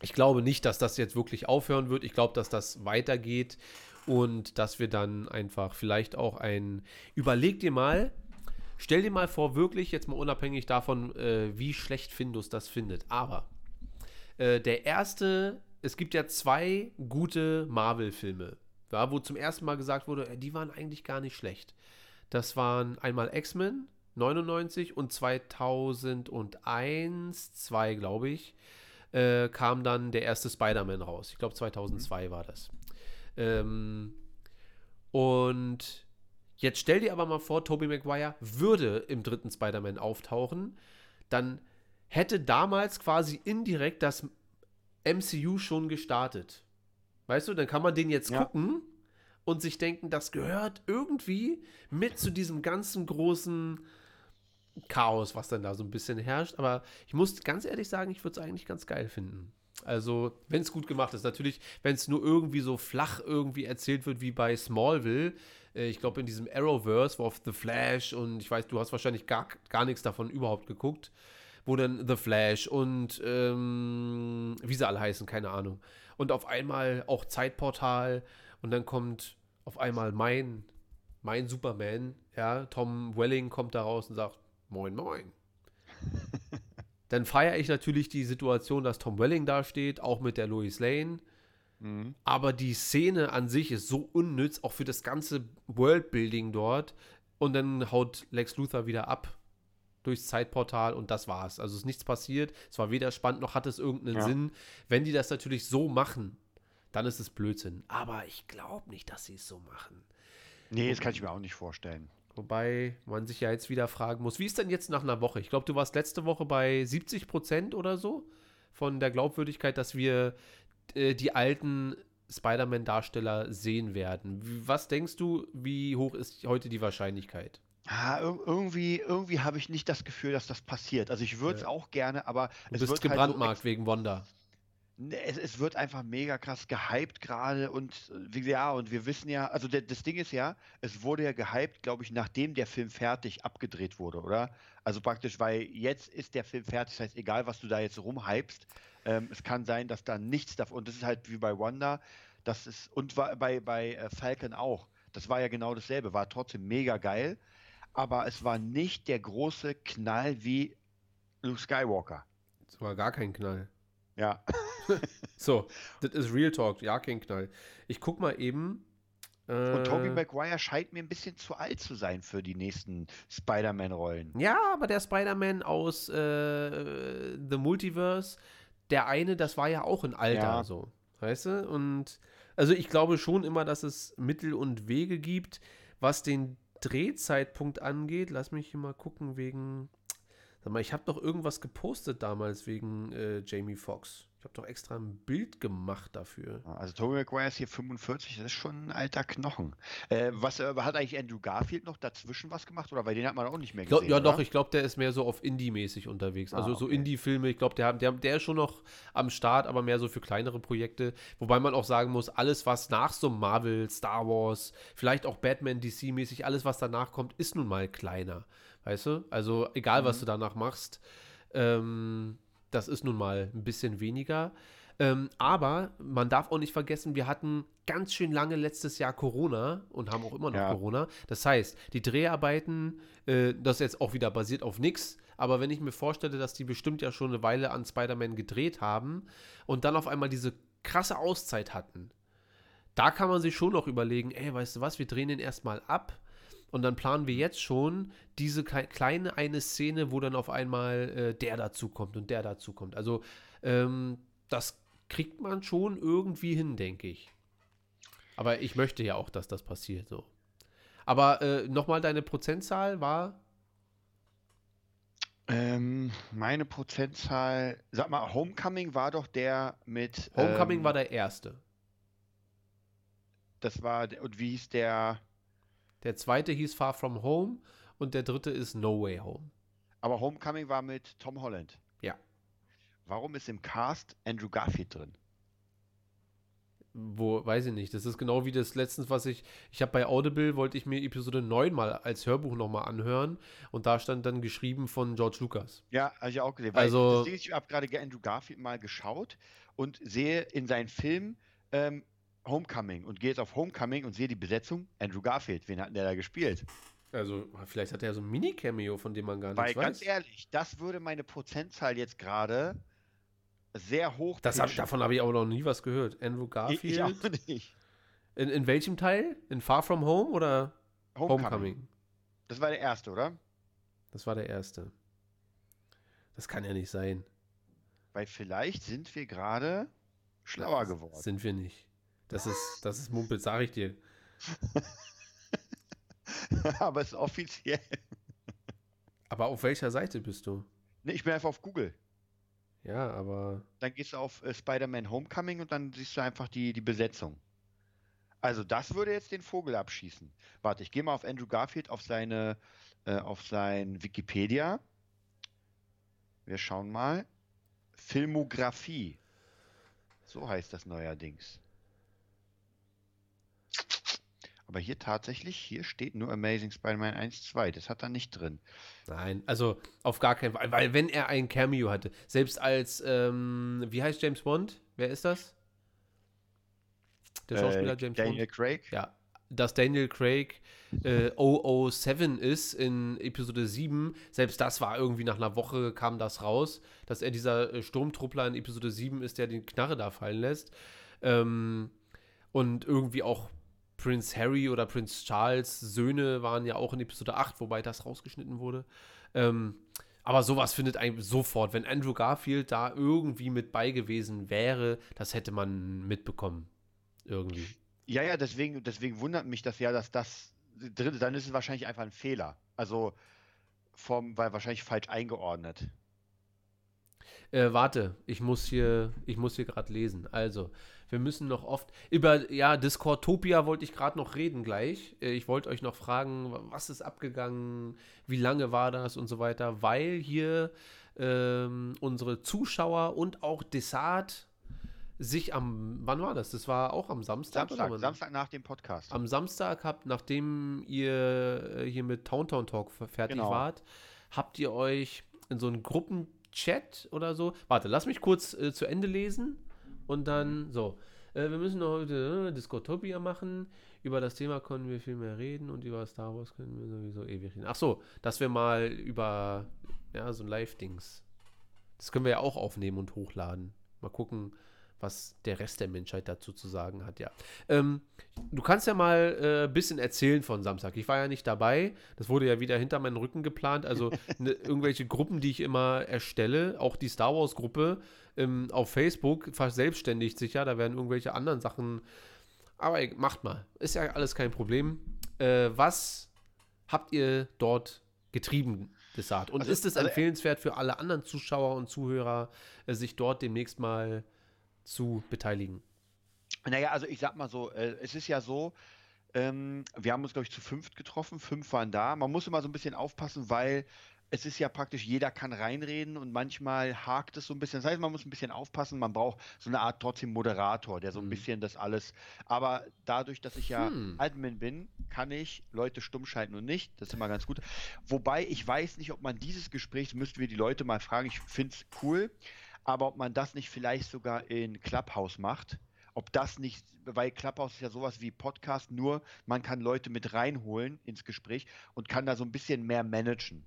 ich glaube nicht, dass das jetzt wirklich aufhören wird. Ich glaube, dass das weitergeht und dass wir dann einfach vielleicht auch ein. Überleg dir mal, stell dir mal vor, wirklich, jetzt mal unabhängig davon, äh, wie schlecht Findus das findet. Aber äh, der erste, es gibt ja zwei gute Marvel-Filme, ja, wo zum ersten Mal gesagt wurde, äh, die waren eigentlich gar nicht schlecht. Das waren einmal X-Men 99 und 2001, 2 glaube ich äh, kam dann der erste Spider-Man raus. Ich glaube 2002 mhm. war das. Ähm, und jetzt stell dir aber mal vor, Tobey Maguire würde im dritten Spider-Man auftauchen, dann hätte damals quasi indirekt das MCU schon gestartet. Weißt du, dann kann man den jetzt ja. gucken und sich denken, das gehört irgendwie mit zu diesem ganzen großen Chaos, was dann da so ein bisschen herrscht. Aber ich muss ganz ehrlich sagen, ich würde es eigentlich ganz geil finden. Also, wenn es gut gemacht ist. Natürlich, wenn es nur irgendwie so flach irgendwie erzählt wird wie bei Smallville. Äh, ich glaube, in diesem Arrowverse, wo auf The Flash und ich weiß, du hast wahrscheinlich gar, gar nichts davon überhaupt geguckt. Wo dann The Flash und ähm, wie sie alle heißen, keine Ahnung. Und auf einmal auch Zeitportal und dann kommt auf einmal mein, mein Superman, ja, Tom Welling kommt da raus und sagt, Moin, moin. Dann feiere ich natürlich die Situation, dass Tom Welling da steht, auch mit der Lois Lane. Mhm. Aber die Szene an sich ist so unnütz, auch für das ganze Worldbuilding dort. Und dann haut Lex Luthor wieder ab durchs Zeitportal und das war's. Also ist nichts passiert. Es war weder spannend noch hat es irgendeinen ja. Sinn. Wenn die das natürlich so machen, dann ist es Blödsinn. Aber ich glaube nicht, dass sie es so machen. Nee, das kann ich mir auch nicht vorstellen. Wobei man sich ja jetzt wieder fragen muss, wie ist denn jetzt nach einer Woche? Ich glaube, du warst letzte Woche bei 70 Prozent oder so von der Glaubwürdigkeit, dass wir äh, die alten Spider-Man-Darsteller sehen werden. Was denkst du, wie hoch ist heute die Wahrscheinlichkeit? Ah, irgendwie irgendwie habe ich nicht das Gefühl, dass das passiert. Also ich würde es ja. auch gerne, aber du es bist wird gebrandmarkt halt so wegen Wanda. Ne, es, es, wird einfach mega krass gehypt gerade und ja, und wir wissen ja, also der, das Ding ist ja, es wurde ja gehypt, glaube ich, nachdem der Film fertig abgedreht wurde, oder? Also praktisch, weil jetzt ist der Film fertig, das heißt, egal was du da jetzt rumhypst, ähm, es kann sein, dass da nichts davon, und das ist halt wie bei Wanda, das ist, und bei, bei äh, Falcon auch, das war ja genau dasselbe, war trotzdem mega geil, aber es war nicht der große Knall wie Luke Skywalker. Es war gar kein Knall. Ja. so, das ist Real Talk, ja, kein Knall. Ich guck mal eben. Äh, und Tobey Maguire scheint mir ein bisschen zu alt zu sein für die nächsten Spider-Man-Rollen. Ja, aber der Spider-Man aus äh, The Multiverse, der eine, das war ja auch ein Alter, ja. so. Weißt du? Und also ich glaube schon immer, dass es Mittel und Wege gibt, was den Drehzeitpunkt angeht. Lass mich hier mal gucken wegen Sag mal, ich habe doch irgendwas gepostet damals wegen äh, Jamie Foxx. Ich habe doch extra ein Bild gemacht dafür. Also Tobey Maguire ist hier 45, das ist schon ein alter Knochen. Äh, was äh, hat eigentlich Andrew Garfield noch dazwischen was gemacht oder weil den hat man auch nicht mehr gesehen? Glaub, ja, oder? doch, ich glaube, der ist mehr so auf Indie-mäßig unterwegs. Also ah, okay. so Indie-Filme, ich glaube, der, der, der ist schon noch am Start, aber mehr so für kleinere Projekte. Wobei man auch sagen muss, alles, was nach so Marvel, Star Wars, vielleicht auch Batman, DC-mäßig, alles, was danach kommt, ist nun mal kleiner. Weißt du? Also egal, mhm. was du danach machst, ähm, das ist nun mal ein bisschen weniger. Ähm, aber man darf auch nicht vergessen, wir hatten ganz schön lange letztes Jahr Corona und haben auch immer noch ja. Corona. Das heißt, die Dreharbeiten, äh, das ist jetzt auch wieder basiert auf nichts, aber wenn ich mir vorstelle, dass die bestimmt ja schon eine Weile an Spider-Man gedreht haben und dann auf einmal diese krasse Auszeit hatten, da kann man sich schon noch überlegen, ey, weißt du was, wir drehen den erstmal ab und dann planen wir jetzt schon diese kleine eine Szene, wo dann auf einmal äh, der dazu kommt und der dazu kommt. Also ähm, das kriegt man schon irgendwie hin, denke ich. Aber ich möchte ja auch, dass das passiert so. Aber äh, nochmal, deine Prozentzahl war? Ähm, meine Prozentzahl, sag mal, Homecoming war doch der mit. Homecoming ähm, war der erste. Das war, und wie hieß der? Der zweite hieß Far From Home und der dritte ist No Way Home. Aber Homecoming war mit Tom Holland. Ja. Warum ist im Cast Andrew Garfield drin? wo, weiß ich nicht, das ist genau wie das letztens, was ich, ich habe bei Audible, wollte ich mir Episode 9 mal als Hörbuch nochmal anhören und da stand dann geschrieben von George Lucas. Ja, habe ich auch gesehen. Weil also, ich habe gerade Andrew Garfield mal geschaut und sehe in seinen Film ähm, Homecoming und gehe jetzt auf Homecoming und sehe die Besetzung Andrew Garfield. Wen hat der da gespielt? Also, vielleicht hat er so ein Mini-Cameo, von dem man gar nichts Weil, weiß. ganz ehrlich, das würde meine Prozentzahl jetzt gerade sehr hoch. Das hab, davon habe ich aber noch nie was gehört. Andrew Garfield. Ich, auch nicht. In, in welchem Teil? In Far From Home oder Homecoming. Homecoming? Das war der erste, oder? Das war der erste. Das kann ja nicht sein. Weil vielleicht sind wir gerade schlauer geworden. Sind wir nicht. Das ist, das ist Mumpel, sag ich dir. Aber es ist offiziell. Aber auf welcher Seite bist du? Ne, ich bin einfach auf Google. Ja, aber. Dann gehst du auf äh, Spider-Man Homecoming und dann siehst du einfach die, die Besetzung. Also das würde jetzt den Vogel abschießen. Warte, ich gehe mal auf Andrew Garfield auf seine, äh, auf sein Wikipedia. Wir schauen mal. Filmografie. So heißt das neuerdings. Aber hier tatsächlich, hier steht nur Amazing Spider-Man 1, 2. Das hat er nicht drin. Nein, also auf gar keinen Fall. Weil wenn er ein Cameo hatte, selbst als, ähm, wie heißt James Bond? Wer ist das? Der Schauspieler äh, James Daniel Bond? Craig? Ja, dass Daniel Craig äh, 007 ist in Episode 7, selbst das war irgendwie nach einer Woche kam das raus, dass er dieser äh, Sturmtruppler in Episode 7 ist, der den Knarre da fallen lässt. Ähm, und irgendwie auch Prince Harry oder Prince Charles Söhne waren ja auch in Episode 8, wobei das rausgeschnitten wurde. Ähm, aber sowas findet eigentlich sofort, wenn Andrew Garfield da irgendwie mit bei gewesen wäre, das hätte man mitbekommen. Irgendwie. Ja, ja, deswegen, deswegen wundert mich das ja, dass das drin ist. Dann ist es wahrscheinlich einfach ein Fehler. Also vom, weil wahrscheinlich falsch eingeordnet. Äh, warte, ich muss hier, ich muss hier gerade lesen. Also, wir müssen noch oft über, ja, Discordtopia wollte ich gerade noch reden gleich. Äh, ich wollte euch noch fragen, was ist abgegangen, wie lange war das und so weiter, weil hier ähm, unsere Zuschauer und auch Desart sich am, wann war das? Das war auch am Samstag? Samstag, Samstag nach dem Podcast. Am Samstag habt, nachdem ihr äh, hier mit Towntown Talk fertig genau. wart, habt ihr euch in so einen Gruppenchat oder so. Warte, lass mich kurz äh, zu Ende lesen und dann so. Äh, wir müssen heute äh, Discotopia machen. Über das Thema können wir viel mehr reden und über Star Wars können wir sowieso ewig reden. Ach so, dass wir mal über ja, so ein Live-Dings. Das können wir ja auch aufnehmen und hochladen. Mal gucken, was der Rest der Menschheit dazu zu sagen hat, ja. Ähm, du kannst ja mal ein äh, bisschen erzählen von Samstag. Ich war ja nicht dabei. Das wurde ja wieder hinter meinen Rücken geplant. Also ne, irgendwelche Gruppen, die ich immer erstelle, auch die Star Wars-Gruppe ähm, auf Facebook, verselbstständigt sich ja. Da werden irgendwelche anderen Sachen. Aber macht mal. Ist ja alles kein Problem. Äh, was habt ihr dort getrieben? Desart? Und also, ist es also, empfehlenswert für alle anderen Zuschauer und Zuhörer, äh, sich dort demnächst mal zu beteiligen? Naja, also ich sag mal so, äh, es ist ja so, ähm, wir haben uns, glaube ich, zu fünft getroffen, fünf waren da. Man muss immer so ein bisschen aufpassen, weil es ist ja praktisch, jeder kann reinreden und manchmal hakt es so ein bisschen. Das heißt, man muss ein bisschen aufpassen, man braucht so eine Art trotzdem Moderator, der so ein hm. bisschen das alles. Aber dadurch, dass ich ja hm. Admin bin, kann ich Leute stumm schalten und nicht. Das ist immer ganz gut. Wobei ich weiß nicht, ob man dieses Gespräch, müssten wir die Leute mal fragen, ich finde es cool, aber ob man das nicht vielleicht sogar in Clubhouse macht, ob das nicht, weil Clubhouse ist ja sowas wie Podcast, nur man kann Leute mit reinholen ins Gespräch und kann da so ein bisschen mehr managen.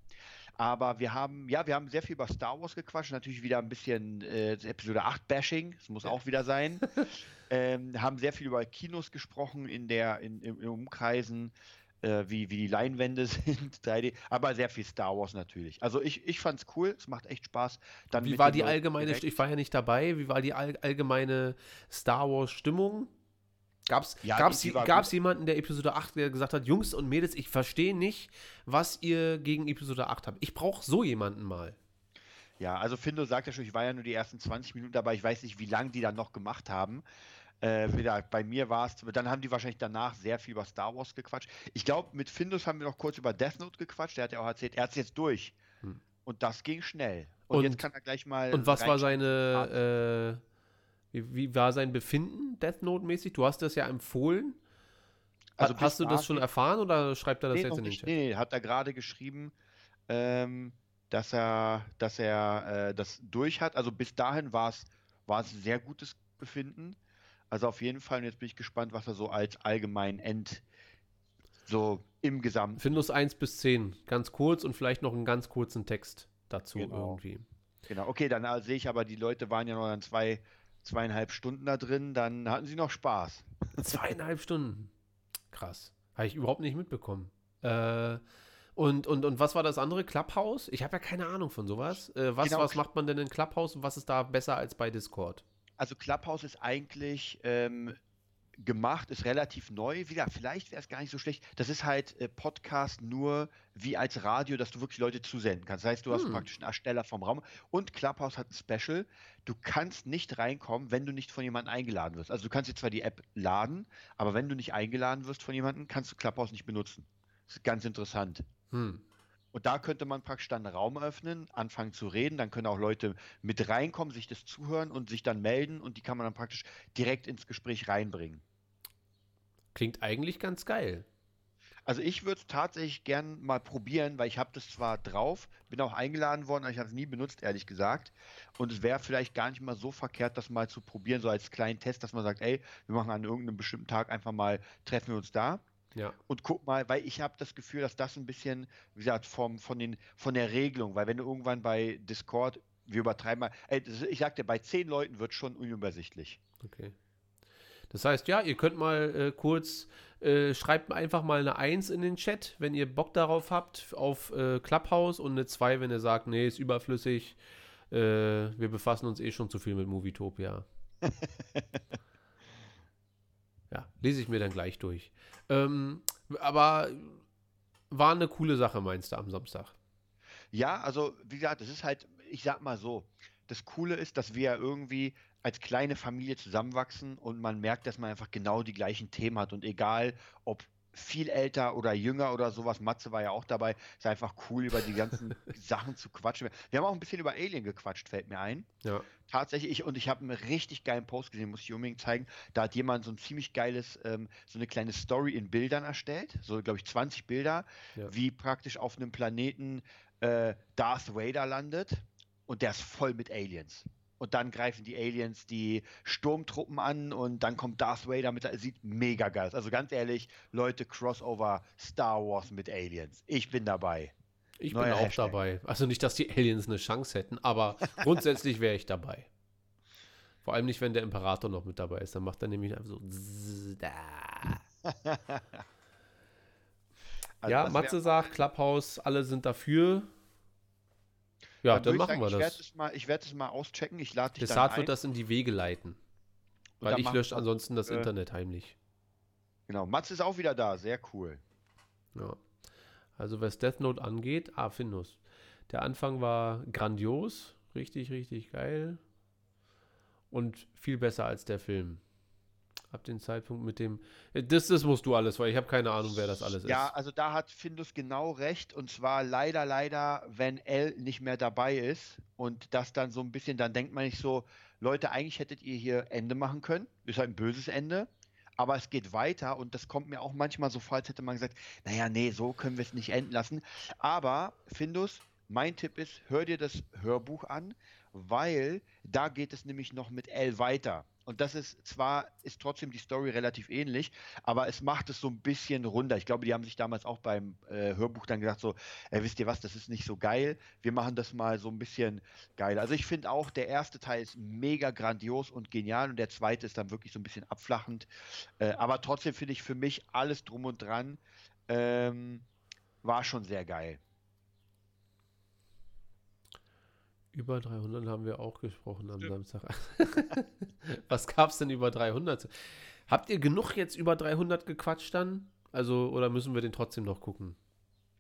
Aber wir haben, ja, wir haben sehr viel über Star Wars gequatscht, natürlich wieder ein bisschen äh, Episode 8 Bashing, das muss auch wieder sein. ähm, haben sehr viel über Kinos gesprochen in der, in, in, in Umkreisen äh, wie, wie die Leinwände sind, 3D, aber sehr viel Star Wars natürlich. Also ich, ich fand's cool, es macht echt Spaß. Dann wie war die allgemeine, direkt. ich war ja nicht dabei, wie war die all, allgemeine Star Wars Stimmung? Gab es ja, gab's, gab's jemanden, der Episode 8 gesagt hat, Jungs und Mädels, ich verstehe nicht, was ihr gegen Episode 8 habt. Ich brauche so jemanden mal. Ja, also Findo sagt ja schon, ich war ja nur die ersten 20 Minuten dabei, ich weiß nicht, wie lange die dann noch gemacht haben. Äh, wieder, bei mir war es, dann haben die wahrscheinlich danach sehr viel über Star Wars gequatscht. Ich glaube, mit Findus haben wir noch kurz über Death Note gequatscht. Der hat ja auch erzählt, er hat es jetzt durch. Hm. Und das ging schnell. Und, und, jetzt kann er gleich mal. Und was war seine, Wie, wie war sein Befinden Death Note-mäßig? Du hast das ja empfohlen. Also hast du das schon erfahren oder schreibt er das nee, jetzt in den. Chat? Nee, hat er gerade geschrieben, ähm, dass er, dass er äh, das durch hat. Also bis dahin war es war es sehr gutes Befinden. Also auf jeden Fall. Und jetzt bin ich gespannt, was er so als allgemein End so im Gesamt. Findus 1 bis 10, ganz kurz und vielleicht noch einen ganz kurzen Text dazu Genau. irgendwie. Genau. Okay, dann äh, sehe ich aber, die Leute waren ja noch dann zwei, zweieinhalb Stunden da drin. Dann hatten sie noch Spaß. Zweieinhalb Stunden. Krass. Habe ich überhaupt nicht mitbekommen. Äh, und, und, und was war das andere? Clubhouse? Ich habe ja keine Ahnung von sowas. Äh, was, Genau, was macht man denn in Clubhouse und was ist da besser als bei Discord? Also Clubhouse ist eigentlich ähm, gemacht, ist relativ neu. Wie gesagt, vielleicht wäre es gar nicht so schlecht. Das ist halt äh, Podcast nur wie als Radio, dass du wirklich Leute zusenden kannst. Das heißt, du hast Hm. praktisch einen Ersteller vom Raum und Clubhouse hat ein Special. Du kannst nicht reinkommen, wenn du nicht von jemandem eingeladen wirst. Also du kannst dir zwar die App laden, aber wenn du nicht eingeladen wirst von jemandem, kannst du Clubhouse nicht benutzen. Das ist ganz interessant. Hm. Und da könnte man praktisch dann einen Raum öffnen, anfangen zu reden. Dann können auch Leute mit reinkommen, sich das zuhören und sich dann melden. Und die kann man dann praktisch direkt ins Gespräch reinbringen. Klingt eigentlich ganz geil. Also ich würde es tatsächlich gern mal probieren, weil ich habe das zwar drauf, bin auch eingeladen worden, aber ich habe es nie benutzt, ehrlich gesagt. Und es wäre vielleicht gar nicht mal so verkehrt, das mal zu probieren, so als kleinen Test, dass man sagt, ey, wir machen an irgendeinem bestimmten Tag einfach mal, treffen wir uns da. Ja. und guck mal, weil ich habe das Gefühl, dass das ein bisschen, wie gesagt, vom, von, den, von der Regelung, weil wenn du irgendwann bei Discord, wir übertreiben mal, ey, ich sag dir, bei zehn Leuten wird schon unübersichtlich. Okay. Das heißt, ja, ihr könnt mal äh, kurz, äh, schreibt einfach mal eine 1 in den Chat, wenn ihr Bock darauf habt, auf äh, Clubhouse und eine 2, wenn ihr sagt, nee, ist überflüssig. Äh, wir befassen uns eh schon zu viel mit Movietopia. ja, lese ich mir dann gleich durch. Ähm, aber war eine coole Sache, meinst du, am Samstag? Ja, also wie gesagt, das ist halt, ich sag mal so, das Coole ist, dass wir irgendwie als kleine Familie zusammenwachsen und man merkt, dass man einfach genau die gleichen Themen hat und egal, ob viel älter oder jünger oder sowas, Matze war ja auch dabei, ist einfach cool, über die ganzen Sachen zu quatschen. Wir haben auch ein bisschen über Alien gequatscht, fällt mir ein. Ja. Tatsächlich, ich, und ich habe einen richtig geilen Post gesehen, muss ich unbedingt zeigen. Da hat jemand so ein ziemlich geiles, ähm, so eine kleine Story in Bildern erstellt. So, glaube ich, 20 Bilder, Ja. wie praktisch auf einem Planeten äh, Darth Vader landet. Und der ist voll mit Aliens. Und dann greifen die Aliens die Sturmtruppen an und dann kommt Darth Vader mit. Sieht mega geil aus. Also ganz ehrlich, Leute, Crossover Star Wars mit Aliens. Ich bin dabei. Ich Neuer bin auch Hashtag. dabei. Also nicht, dass die Aliens eine Chance hätten, aber grundsätzlich wäre ich dabei. Vor allem nicht, wenn der Imperator noch mit dabei ist. Dann macht er nämlich einfach so. Also ja, Matze sagt, Clubhouse, alle sind dafür. Ja, dann, ich machen sagen, wir ich werd das. es mal, ich werde es mal auschecken. Ich lade dich dann Desart ein. wird das in die Wege leiten. Und Weil dann ich lösche ansonsten das äh, Internet heimlich. Genau, Mats ist auch wieder da. Sehr cool. Ja. Also was Death Note angeht, ah, Findus. Der Anfang war grandios, richtig, richtig geil. Und viel besser als der Film. Ab dem Zeitpunkt mit dem. äh, Das, das musst du alles, weil ich habe keine Ahnung, wer das alles Ja, ist. also da hat Findus genau recht. Und zwar leider, leider, wenn L nicht mehr dabei ist und das dann so ein bisschen, dann denkt man nicht so, Leute, eigentlich hättet ihr hier Ende machen können. Ist halt ein böses Ende. Aber es geht weiter und das kommt mir auch manchmal so vor, als hätte man gesagt, naja, nee, so können wir es nicht enden lassen. Aber Findus, mein Tipp ist, hör dir das Hörbuch an, weil da geht es nämlich noch mit L weiter. Und das ist zwar, ist trotzdem die Story relativ ähnlich, aber es macht es so ein bisschen runder. Ich glaube, die haben sich damals auch beim äh, Hörbuch dann gedacht, so, äh, wisst ihr was, das ist nicht so geil. Wir machen das mal so ein bisschen geil. Also ich finde auch, der erste Teil ist mega grandios und genial und der zweite ist dann wirklich so ein bisschen abflachend. Äh, aber trotzdem finde ich für mich alles drum und dran ähm, war schon sehr geil. Über 300 haben wir auch gesprochen am Samstag. Was gab es denn über 300? Habt ihr genug jetzt über 300 gequatscht dann? Also, oder müssen wir den trotzdem noch gucken?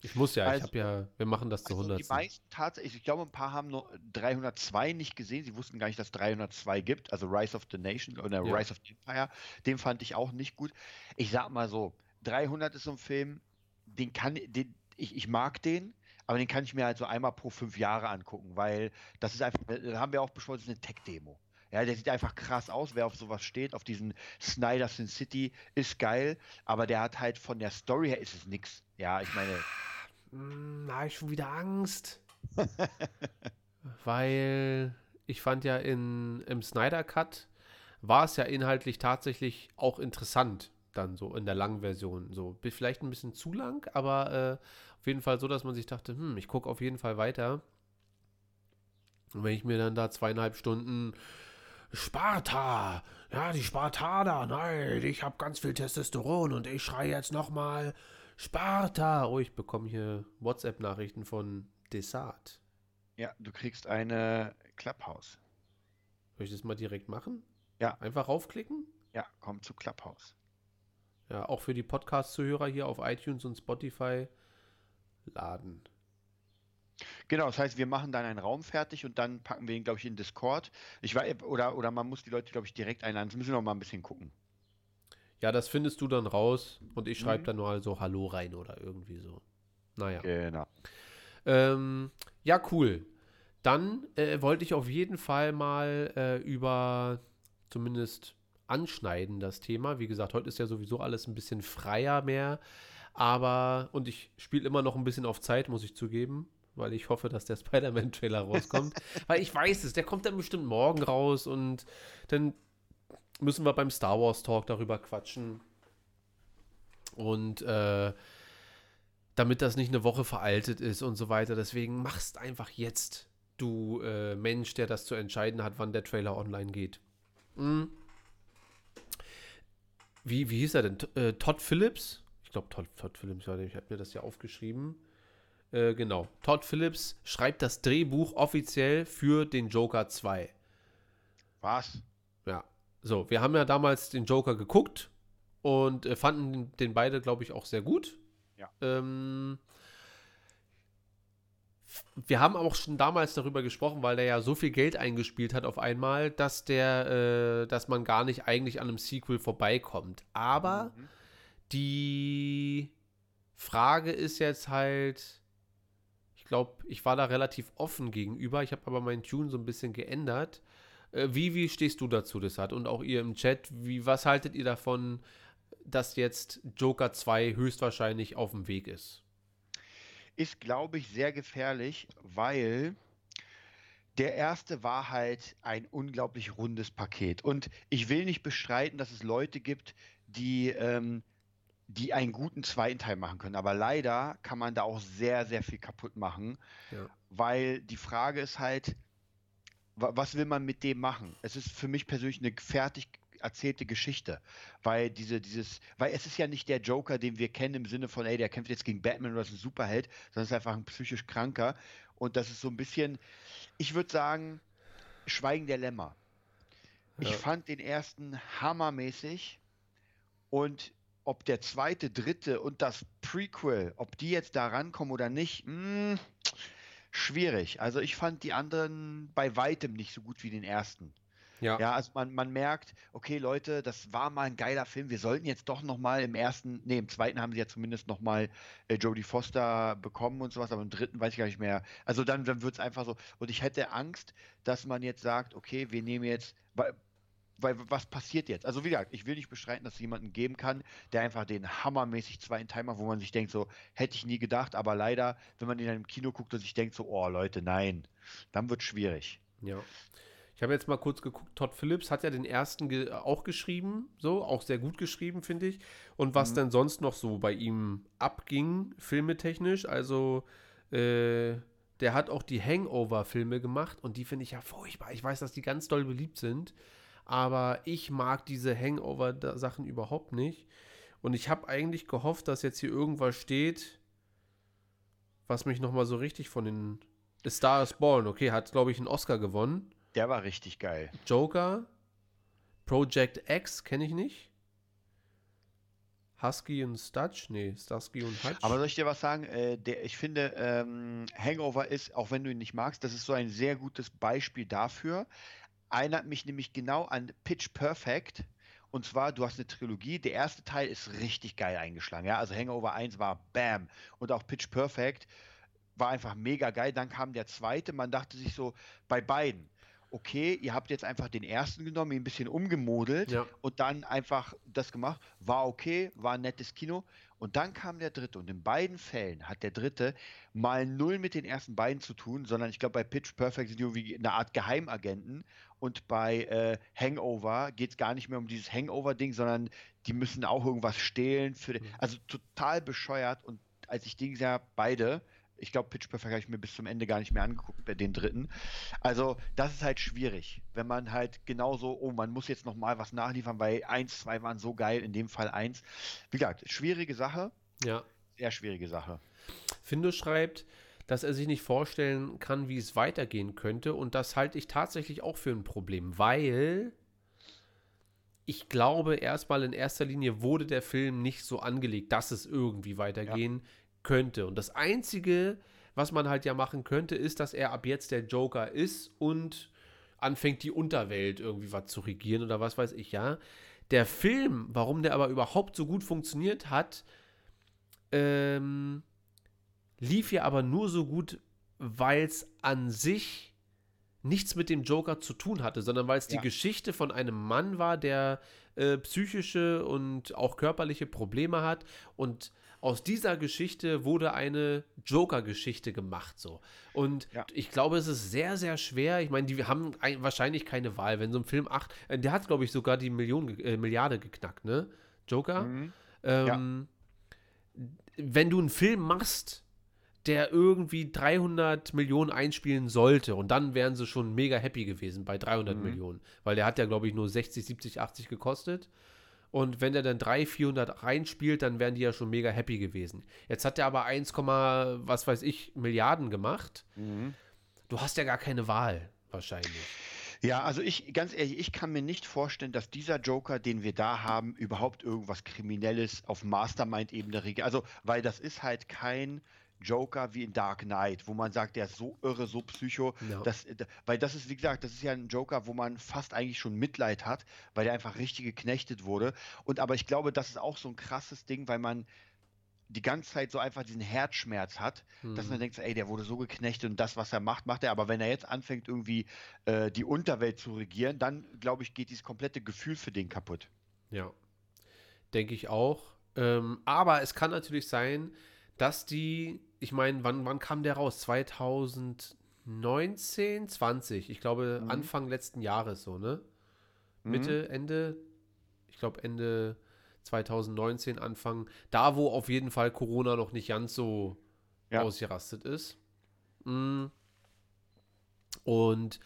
Ich muss ja, ich Also- habe ja, wir machen das zu Also 100. die meisten tatsächlich, ich glaube, ein paar haben nur 302 nicht gesehen. Sie wussten gar nicht, dass es 302 gibt. Also Rise of the Nation oder Ja. Rise of the Empire. Den fand ich auch nicht gut. Ich sag mal so, 300 ist so ein Film, den kann, den, ich, ich mag den, aber den kann ich mir halt so einmal pro fünf Jahre angucken, weil das ist einfach, da haben wir auch besprochen, das ist eine Tech-Demo. Ja, der sieht einfach krass aus. Wer auf sowas steht, auf diesen Snyder Sin City, ist geil. Aber der hat halt von der Story her ist es nix. Ja, ich meine. Hm, da habe ich schon wieder Angst. Weil ich fand ja in, im Snyder Cut war es ja inhaltlich tatsächlich auch interessant, dann so in der langen Version. So, vielleicht ein bisschen zu lang, aber äh, auf jeden Fall so, dass man sich dachte, hm, ich gucke auf jeden Fall weiter. Und wenn ich mir dann da zweieinhalb Stunden Sparta, ja, die Spartaner, nein, ich habe ganz viel Testosteron und ich schreie jetzt nochmal Sparta. Oh, ich bekomme hier WhatsApp-Nachrichten von Desart. Ja, du kriegst eine Clubhouse. Soll ich das mal direkt machen? Ja. Einfach raufklicken? Ja, komm zu Clubhouse. Ja, auch für die Podcast-Zuhörer hier auf iTunes und Spotify laden. Genau, das heißt, wir machen dann einen Raum fertig und dann packen wir ihn, glaube ich, in Discord. Ich war, oder, oder man muss die Leute, glaube ich, direkt einladen. Das müssen wir noch mal ein bisschen gucken. Ja, das findest du dann raus und ich schreibe mhm. dann nur so Hallo rein oder irgendwie so. Naja. Genau. Ähm, ja, cool. Dann äh, wollte ich auf jeden Fall mal äh, über zumindest anschneiden das Thema. Wie gesagt, heute ist ja sowieso alles ein bisschen freier mehr. Aber, und ich spiele immer noch ein bisschen auf Zeit, muss ich zugeben, weil ich hoffe, dass der Spider-Man-Trailer rauskommt. weil ich weiß es, der kommt dann bestimmt morgen raus und dann müssen wir beim Star Wars Talk darüber quatschen. Und äh, damit das nicht eine Woche veraltet ist und so weiter. Deswegen machst einfach jetzt, du äh, Mensch, der das zu entscheiden hat, wann der Trailer online geht. Hm. Wie, wie hieß er denn? Äh, Todd Phillips? Ich glaube, Todd, Todd Phillips, ich habe mir das ja aufgeschrieben. Äh, genau. Todd Phillips schreibt das Drehbuch offiziell für den Joker 2. Was? Ja. So, wir haben ja damals den Joker geguckt und äh, fanden den beide, glaube ich, auch sehr gut. Ja. Ähm, wir haben auch schon damals darüber gesprochen, weil der ja so viel Geld eingespielt hat auf einmal, dass der, äh, dass man gar nicht eigentlich an einem Sequel vorbeikommt. Aber mhm. die Frage ist jetzt halt, ich glaube, ich war da relativ offen gegenüber. Ich habe aber meinen Tune so ein bisschen geändert. Äh, wie, wie stehst du dazu, das hat? Und auch ihr im Chat, wie, was haltet ihr davon, dass jetzt Joker 2 höchstwahrscheinlich auf dem Weg ist? Ist, glaube ich, sehr gefährlich, weil der erste war halt ein unglaublich rundes Paket. Und ich will nicht bestreiten, dass es Leute gibt, die, ähm, die einen guten zweiten Teil machen können. Aber leider kann man da auch sehr, sehr viel kaputt machen, ja. weil die Frage ist halt, was will man mit dem machen? Es ist für mich persönlich eine fertig erzählte Geschichte. Weil diese, dieses, weil es ist ja nicht der Joker, den wir kennen im Sinne von, ey, der kämpft jetzt gegen Batman oder ist ein Superheld, sondern es ist einfach ein psychisch Kranker. Und das ist so ein bisschen, ich würde sagen, Schweigen der Lämmer. Ja. Ich fand den ersten hammermäßig und ob der zweite, dritte und das Prequel, ob die jetzt da rankommen oder nicht, mh, hm, schwierig. Also ich fand die anderen bei weitem nicht so gut wie den ersten. Ja. ja, also man, man merkt, okay, Leute, das war mal ein geiler Film. Wir sollten jetzt doch nochmal im ersten, nee, im zweiten haben sie ja zumindest nochmal äh, Jodie Foster bekommen und sowas, aber im dritten weiß ich gar nicht mehr. Also dann, dann wird es einfach so. Und ich hätte Angst, dass man jetzt sagt, okay, wir nehmen jetzt, weil, weil was passiert jetzt? Also wie gesagt, ich will nicht bestreiten, dass es jemanden geben kann, der einfach den hammermäßig zweiten macht, wo man sich denkt, so, hätte ich nie gedacht, aber leider, wenn man in einem Kino guckt und sich denkt, so, oh Leute, nein, dann wird es schwierig. Ja. Ich habe jetzt mal kurz geguckt, Todd Phillips hat ja den ersten ge auch geschrieben, so, auch sehr gut geschrieben, finde ich. Und was mhm. denn sonst noch so bei ihm abging, filmetechnisch, also äh, der hat auch die Hangover-Filme gemacht und die finde ich ja furchtbar. Ich weiß, dass die ganz doll beliebt sind, aber ich mag diese Hangover-Sachen überhaupt nicht. Und ich habe eigentlich gehofft, dass jetzt hier irgendwas steht, was mich nochmal so richtig von den The Star is Born, okay, hat, glaube ich, einen Oscar gewonnen. Der war richtig geil. Joker, Project X kenne ich nicht. Husky und Stutch? Nee, Starsky und Hutch. Aber soll ich dir was sagen? Äh, der, ich finde, ähm, Hangover ist, auch wenn du ihn nicht magst, das ist so ein sehr gutes Beispiel dafür. Erinnert mich nämlich genau an Pitch Perfect. Und zwar, du hast eine Trilogie. Der erste Teil ist richtig geil eingeschlagen. Ja? Also Hangover 1 war Bam. Und auch Pitch Perfect war einfach mega geil. Dann kam der zweite. Man dachte sich so, bei beiden, okay, ihr habt jetzt einfach den ersten genommen, ihn ein bisschen umgemodelt Ja. und dann einfach das gemacht. War okay, war ein nettes Kino. Und dann kam der dritte. Und in beiden Fällen hat der dritte mal null mit den ersten beiden zu tun, sondern ich glaube, bei Pitch Perfect sind die irgendwie eine Art Geheimagenten. Und bei äh, Hangover geht es gar nicht mehr um dieses Hangover-Ding, sondern die müssen auch irgendwas stehlen. Für den, Mhm. also total bescheuert. Und als ich die gesehen habe, beide, ich glaube, Pitch Perfect habe ich mir bis zum Ende gar nicht mehr angeguckt, bei den dritten. Also, das ist halt schwierig, wenn man halt genauso, oh, man muss jetzt nochmal was nachliefern, weil eins, zwei waren so geil, in dem Fall eins. Wie gesagt, schwierige Sache, Ja. sehr schwierige Sache. Findo schreibt, dass er sich nicht vorstellen kann, wie es weitergehen könnte. Und das halte ich tatsächlich auch für ein Problem, weil ich glaube, erstmal in erster Linie wurde der Film nicht so angelegt, dass es irgendwie weitergehen könnte. Und das Einzige, was man halt ja machen könnte, ist, dass er ab jetzt der Joker ist und anfängt, die Unterwelt irgendwie was zu regieren oder was weiß ich, ja. Der Film, warum der aber überhaupt so gut funktioniert hat, ähm, lief ja aber nur so gut, weil es an sich nichts mit dem Joker zu tun hatte, sondern weil es die Ja. Geschichte von einem Mann war, der äh, psychische und auch körperliche Probleme hat und aus dieser Geschichte wurde eine Joker-Geschichte gemacht so. Und Ja. ich glaube, es ist sehr, sehr schwer. Ich meine, die haben ein, wahrscheinlich keine Wahl. Wenn so ein Film acht, äh, der hat, glaube ich, sogar die Million, äh, Milliarde geknackt, ne? Joker. Mhm. Ähm, Wenn du einen Film machst, der irgendwie 300 Millionen einspielen sollte, und dann wären sie schon mega happy gewesen bei 300 Mhm. Millionen, weil der hat ja, glaube ich, nur 60, 70, 80 gekostet. Und wenn der dann 300, 400 reinspielt, dann wären die ja schon mega happy gewesen. Jetzt hat er aber 1, was weiß ich, Milliarden gemacht. Mhm. Du hast ja gar keine Wahl, wahrscheinlich. Ja, also ich, ganz ehrlich, ich kann mir nicht vorstellen, dass dieser Joker, den wir da haben, überhaupt irgendwas Kriminelles auf Mastermind-Ebene regelt. Also, weil das ist halt kein Joker wie in Dark Knight, wo man sagt, der ist so irre, so psycho. Ja. Das, äh, weil das ist, wie gesagt, das ist ja ein Joker, wo man fast eigentlich schon Mitleid hat, weil der einfach richtig geknechtet wurde. Und aber ich glaube, das ist auch so ein krasses Ding, weil man die ganze Zeit so einfach diesen Herzschmerz hat, dass man Hm. denkt, ey, der wurde so geknechtet und das, was er macht, macht er. Aber wenn er jetzt anfängt, irgendwie äh, die Unterwelt zu regieren, dann, glaube ich, geht dieses komplette Gefühl für den kaputt. Ja, denke ich auch. Ähm, aber es kann natürlich sein, dass die, ich meine, wann, wann kam der raus? 2019, 20? Ich glaube, Mhm. Anfang letzten Jahres so, ne? Mhm. Mitte, Ende, ich glaube Ende 2019, Anfang, da wo auf jeden Fall Corona noch nicht ganz so Ja. ausgerastet ist. Mm. Und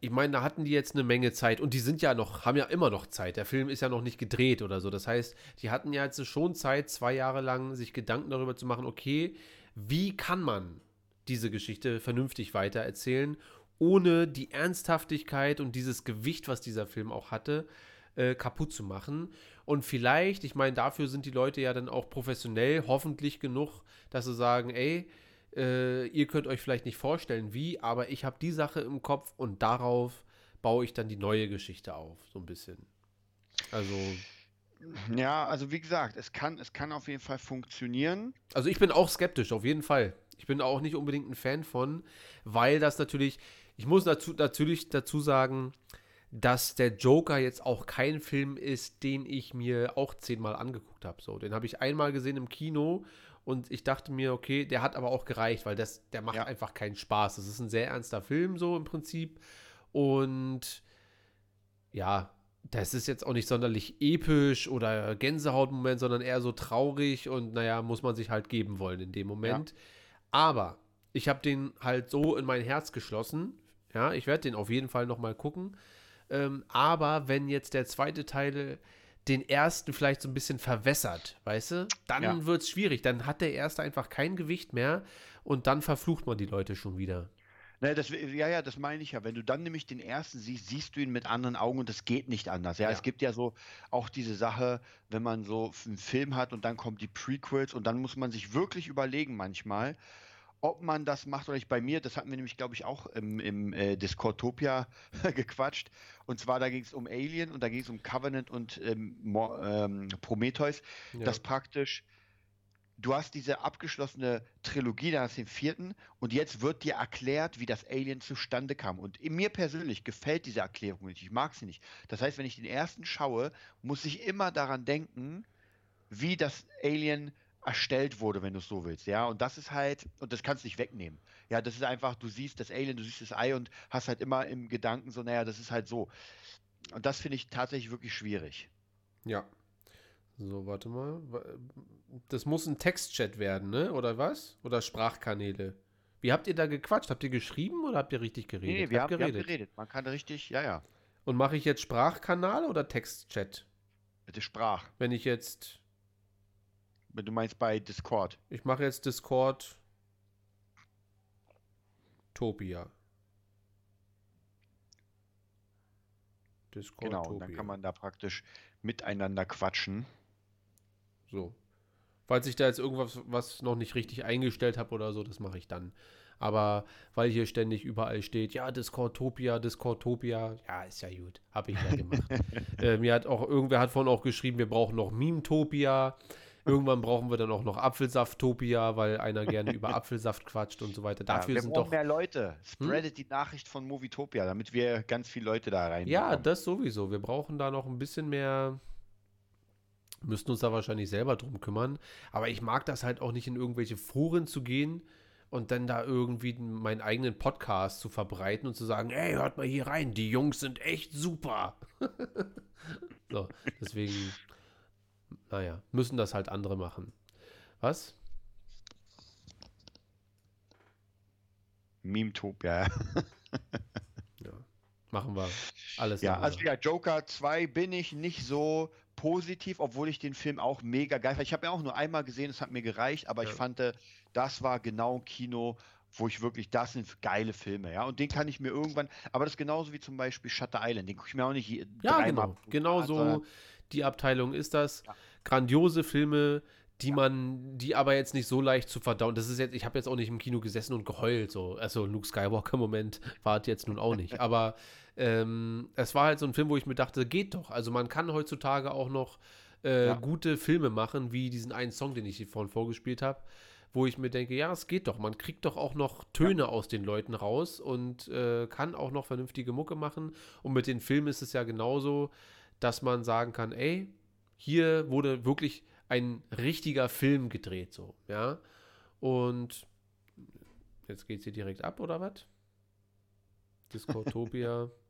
ich meine, da hatten die jetzt eine Menge Zeit und die sind ja noch, haben ja immer noch Zeit. Der Film ist ja noch nicht gedreht oder so. Das heißt, die hatten ja jetzt schon Zeit, zwei Jahre lang sich Gedanken darüber zu machen, okay, wie kann man diese Geschichte vernünftig weitererzählen, ohne die Ernsthaftigkeit und dieses Gewicht, was dieser Film auch hatte, äh, kaputt zu machen. Und vielleicht, ich meine, dafür sind die Leute ja dann auch professionell, hoffentlich genug, dass sie sagen, ey, äh, ihr könnt euch vielleicht nicht vorstellen, wie, aber ich habe die Sache im Kopf und darauf baue ich dann die neue Geschichte auf, so ein bisschen. Also, Ja, also wie gesagt, es kann, es kann auf jeden Fall funktionieren. also ich bin auch skeptisch, auf jeden Fall. Ich bin auch nicht unbedingt ein Fan von, weil das natürlich, ich muss dazu, natürlich dazu sagen, dass der Joker jetzt auch kein Film ist, den ich mir auch zehnmal angeguckt habe. So, den habe ich einmal gesehen im Kino und ich dachte mir, okay, der hat aber auch gereicht, weil das, der macht Ja. einfach keinen Spaß. Das ist ein sehr ernster Film, so im Prinzip. Und ja, das ist jetzt auch nicht sonderlich episch oder Gänsehautmoment, sondern eher so traurig und naja, muss man sich halt geben wollen in dem Moment. Aber ich habe den halt so in mein Herz geschlossen. Ja, ich werde den auf jeden Fall noch mal gucken. Ähm, aber wenn jetzt der zweite Teil den ersten vielleicht so ein bisschen verwässert, weißt du, dann Ja. wird es schwierig. Dann hat der erste einfach kein Gewicht mehr und dann verflucht man die Leute schon wieder. Ne, das, ja, ja, das meine ich ja. Wenn du dann nämlich den ersten siehst, siehst du ihn mit anderen Augen und das geht nicht anders. Ja, Ja. es gibt ja so auch diese Sache, wenn man so einen Film hat und dann kommen die Prequels und dann muss man sich wirklich überlegen manchmal, ob man das macht oder nicht. Bei mir, das hatten wir nämlich, glaube ich, auch im, im äh, Discordtopia gequatscht. Und zwar, da ging es um Alien und da ging es um Covenant und ähm, ähm, Prometheus, Ja. dass praktisch du hast diese abgeschlossene Trilogie, dann hast du den vierten und jetzt wird dir erklärt, wie das Alien zustande kam. Und mir persönlich gefällt diese Erklärung nicht. Ich mag sie nicht. Das heißt, wenn ich den ersten schaue, muss ich immer daran denken, wie das Alien erstellt wurde, wenn du es so willst, ja. Und das ist halt, und das kannst du nicht wegnehmen. Ja, das ist einfach, du siehst das Alien, du siehst das Ei und hast halt immer im Gedanken so, naja, das ist halt so. Und das finde ich tatsächlich wirklich schwierig. Ja. So, warte mal. Das muss ein Textchat werden, ne? Oder was? Oder Sprachkanäle? Wie habt ihr da gequatscht? Habt ihr geschrieben oder habt ihr richtig geredet? Nee, wir, haben, geredet. wir haben geredet. Man kann richtig, ja, ja. Und mache ich jetzt Sprachkanal oder Textchat? Bitte Sprach. Wenn ich jetzt Du meinst bei Discord? Ich mache jetzt Discord Topia. Discord genau, und dann kann man da praktisch miteinander quatschen. So. Falls ich da jetzt irgendwas was noch nicht richtig eingestellt habe oder so, das mache ich dann. Aber weil hier ständig überall steht, ja, Discordtopia, Discordtopia, ja, ist ja gut. Habe ich ja gemacht. äh, mir hat auch, irgendwer hat vorhin auch geschrieben, wir brauchen noch Meme-Topia. Irgendwann brauchen wir dann auch noch Apfelsaft-Topia, weil einer gerne über Apfelsaft quatscht und so weiter. Dafür ja, wir sind doch mehr Leute. Spreadet hm? die Nachricht von Movietopia, damit wir ganz viele Leute da rein. Ja, das sowieso. Wir brauchen da noch ein bisschen mehr. Müssten uns da wahrscheinlich selber drum kümmern. Aber ich mag das halt auch nicht in irgendwelche Foren zu gehen und dann da irgendwie meinen eigenen Podcast zu verbreiten und zu sagen, ey, hört mal hier rein, die Jungs sind echt super. so, deswegen naja, müssen das halt andere machen. Was? Meme-Tube, ja. ja. Machen wir alles. Ja, also ja, Joker 2 bin ich nicht so positiv, obwohl ich den Film auch mega geil fand. Ich habe ja auch nur einmal gesehen, es hat mir gereicht, aber ja. ich fand, das war genau ein Kino, wo ich wirklich, das sind geile Filme, ja. Und den kann ich mir irgendwann, aber das ist genauso wie zum Beispiel Shutter Island, den gucke ich mir auch nicht ja. Genau, genau so die Abteilung ist das. Ja grandiose Filme, die man, die aber jetzt nicht so leicht zu verdauen. Das ist jetzt, ich habe jetzt auch nicht im Kino gesessen und geheult, so. Also Luke Skywalker-Moment war jetzt nun auch nicht. Aber ähm, es war halt so ein Film, wo ich mir dachte, geht doch. Also man kann heutzutage auch noch äh, ja. gute Filme machen, wie diesen einen Song, den ich hier vorhin vorgespielt habe, wo ich mir denke, ja, es geht doch. Man kriegt doch auch noch Töne ja. aus den Leuten raus und äh, kann auch noch vernünftige Mucke machen. Und mit den Filmen ist es ja genauso, dass man sagen kann, ey, hier wurde wirklich ein richtiger Film gedreht, so, ja. Und jetzt geht es hier direkt ab, oder was? Discordtopia.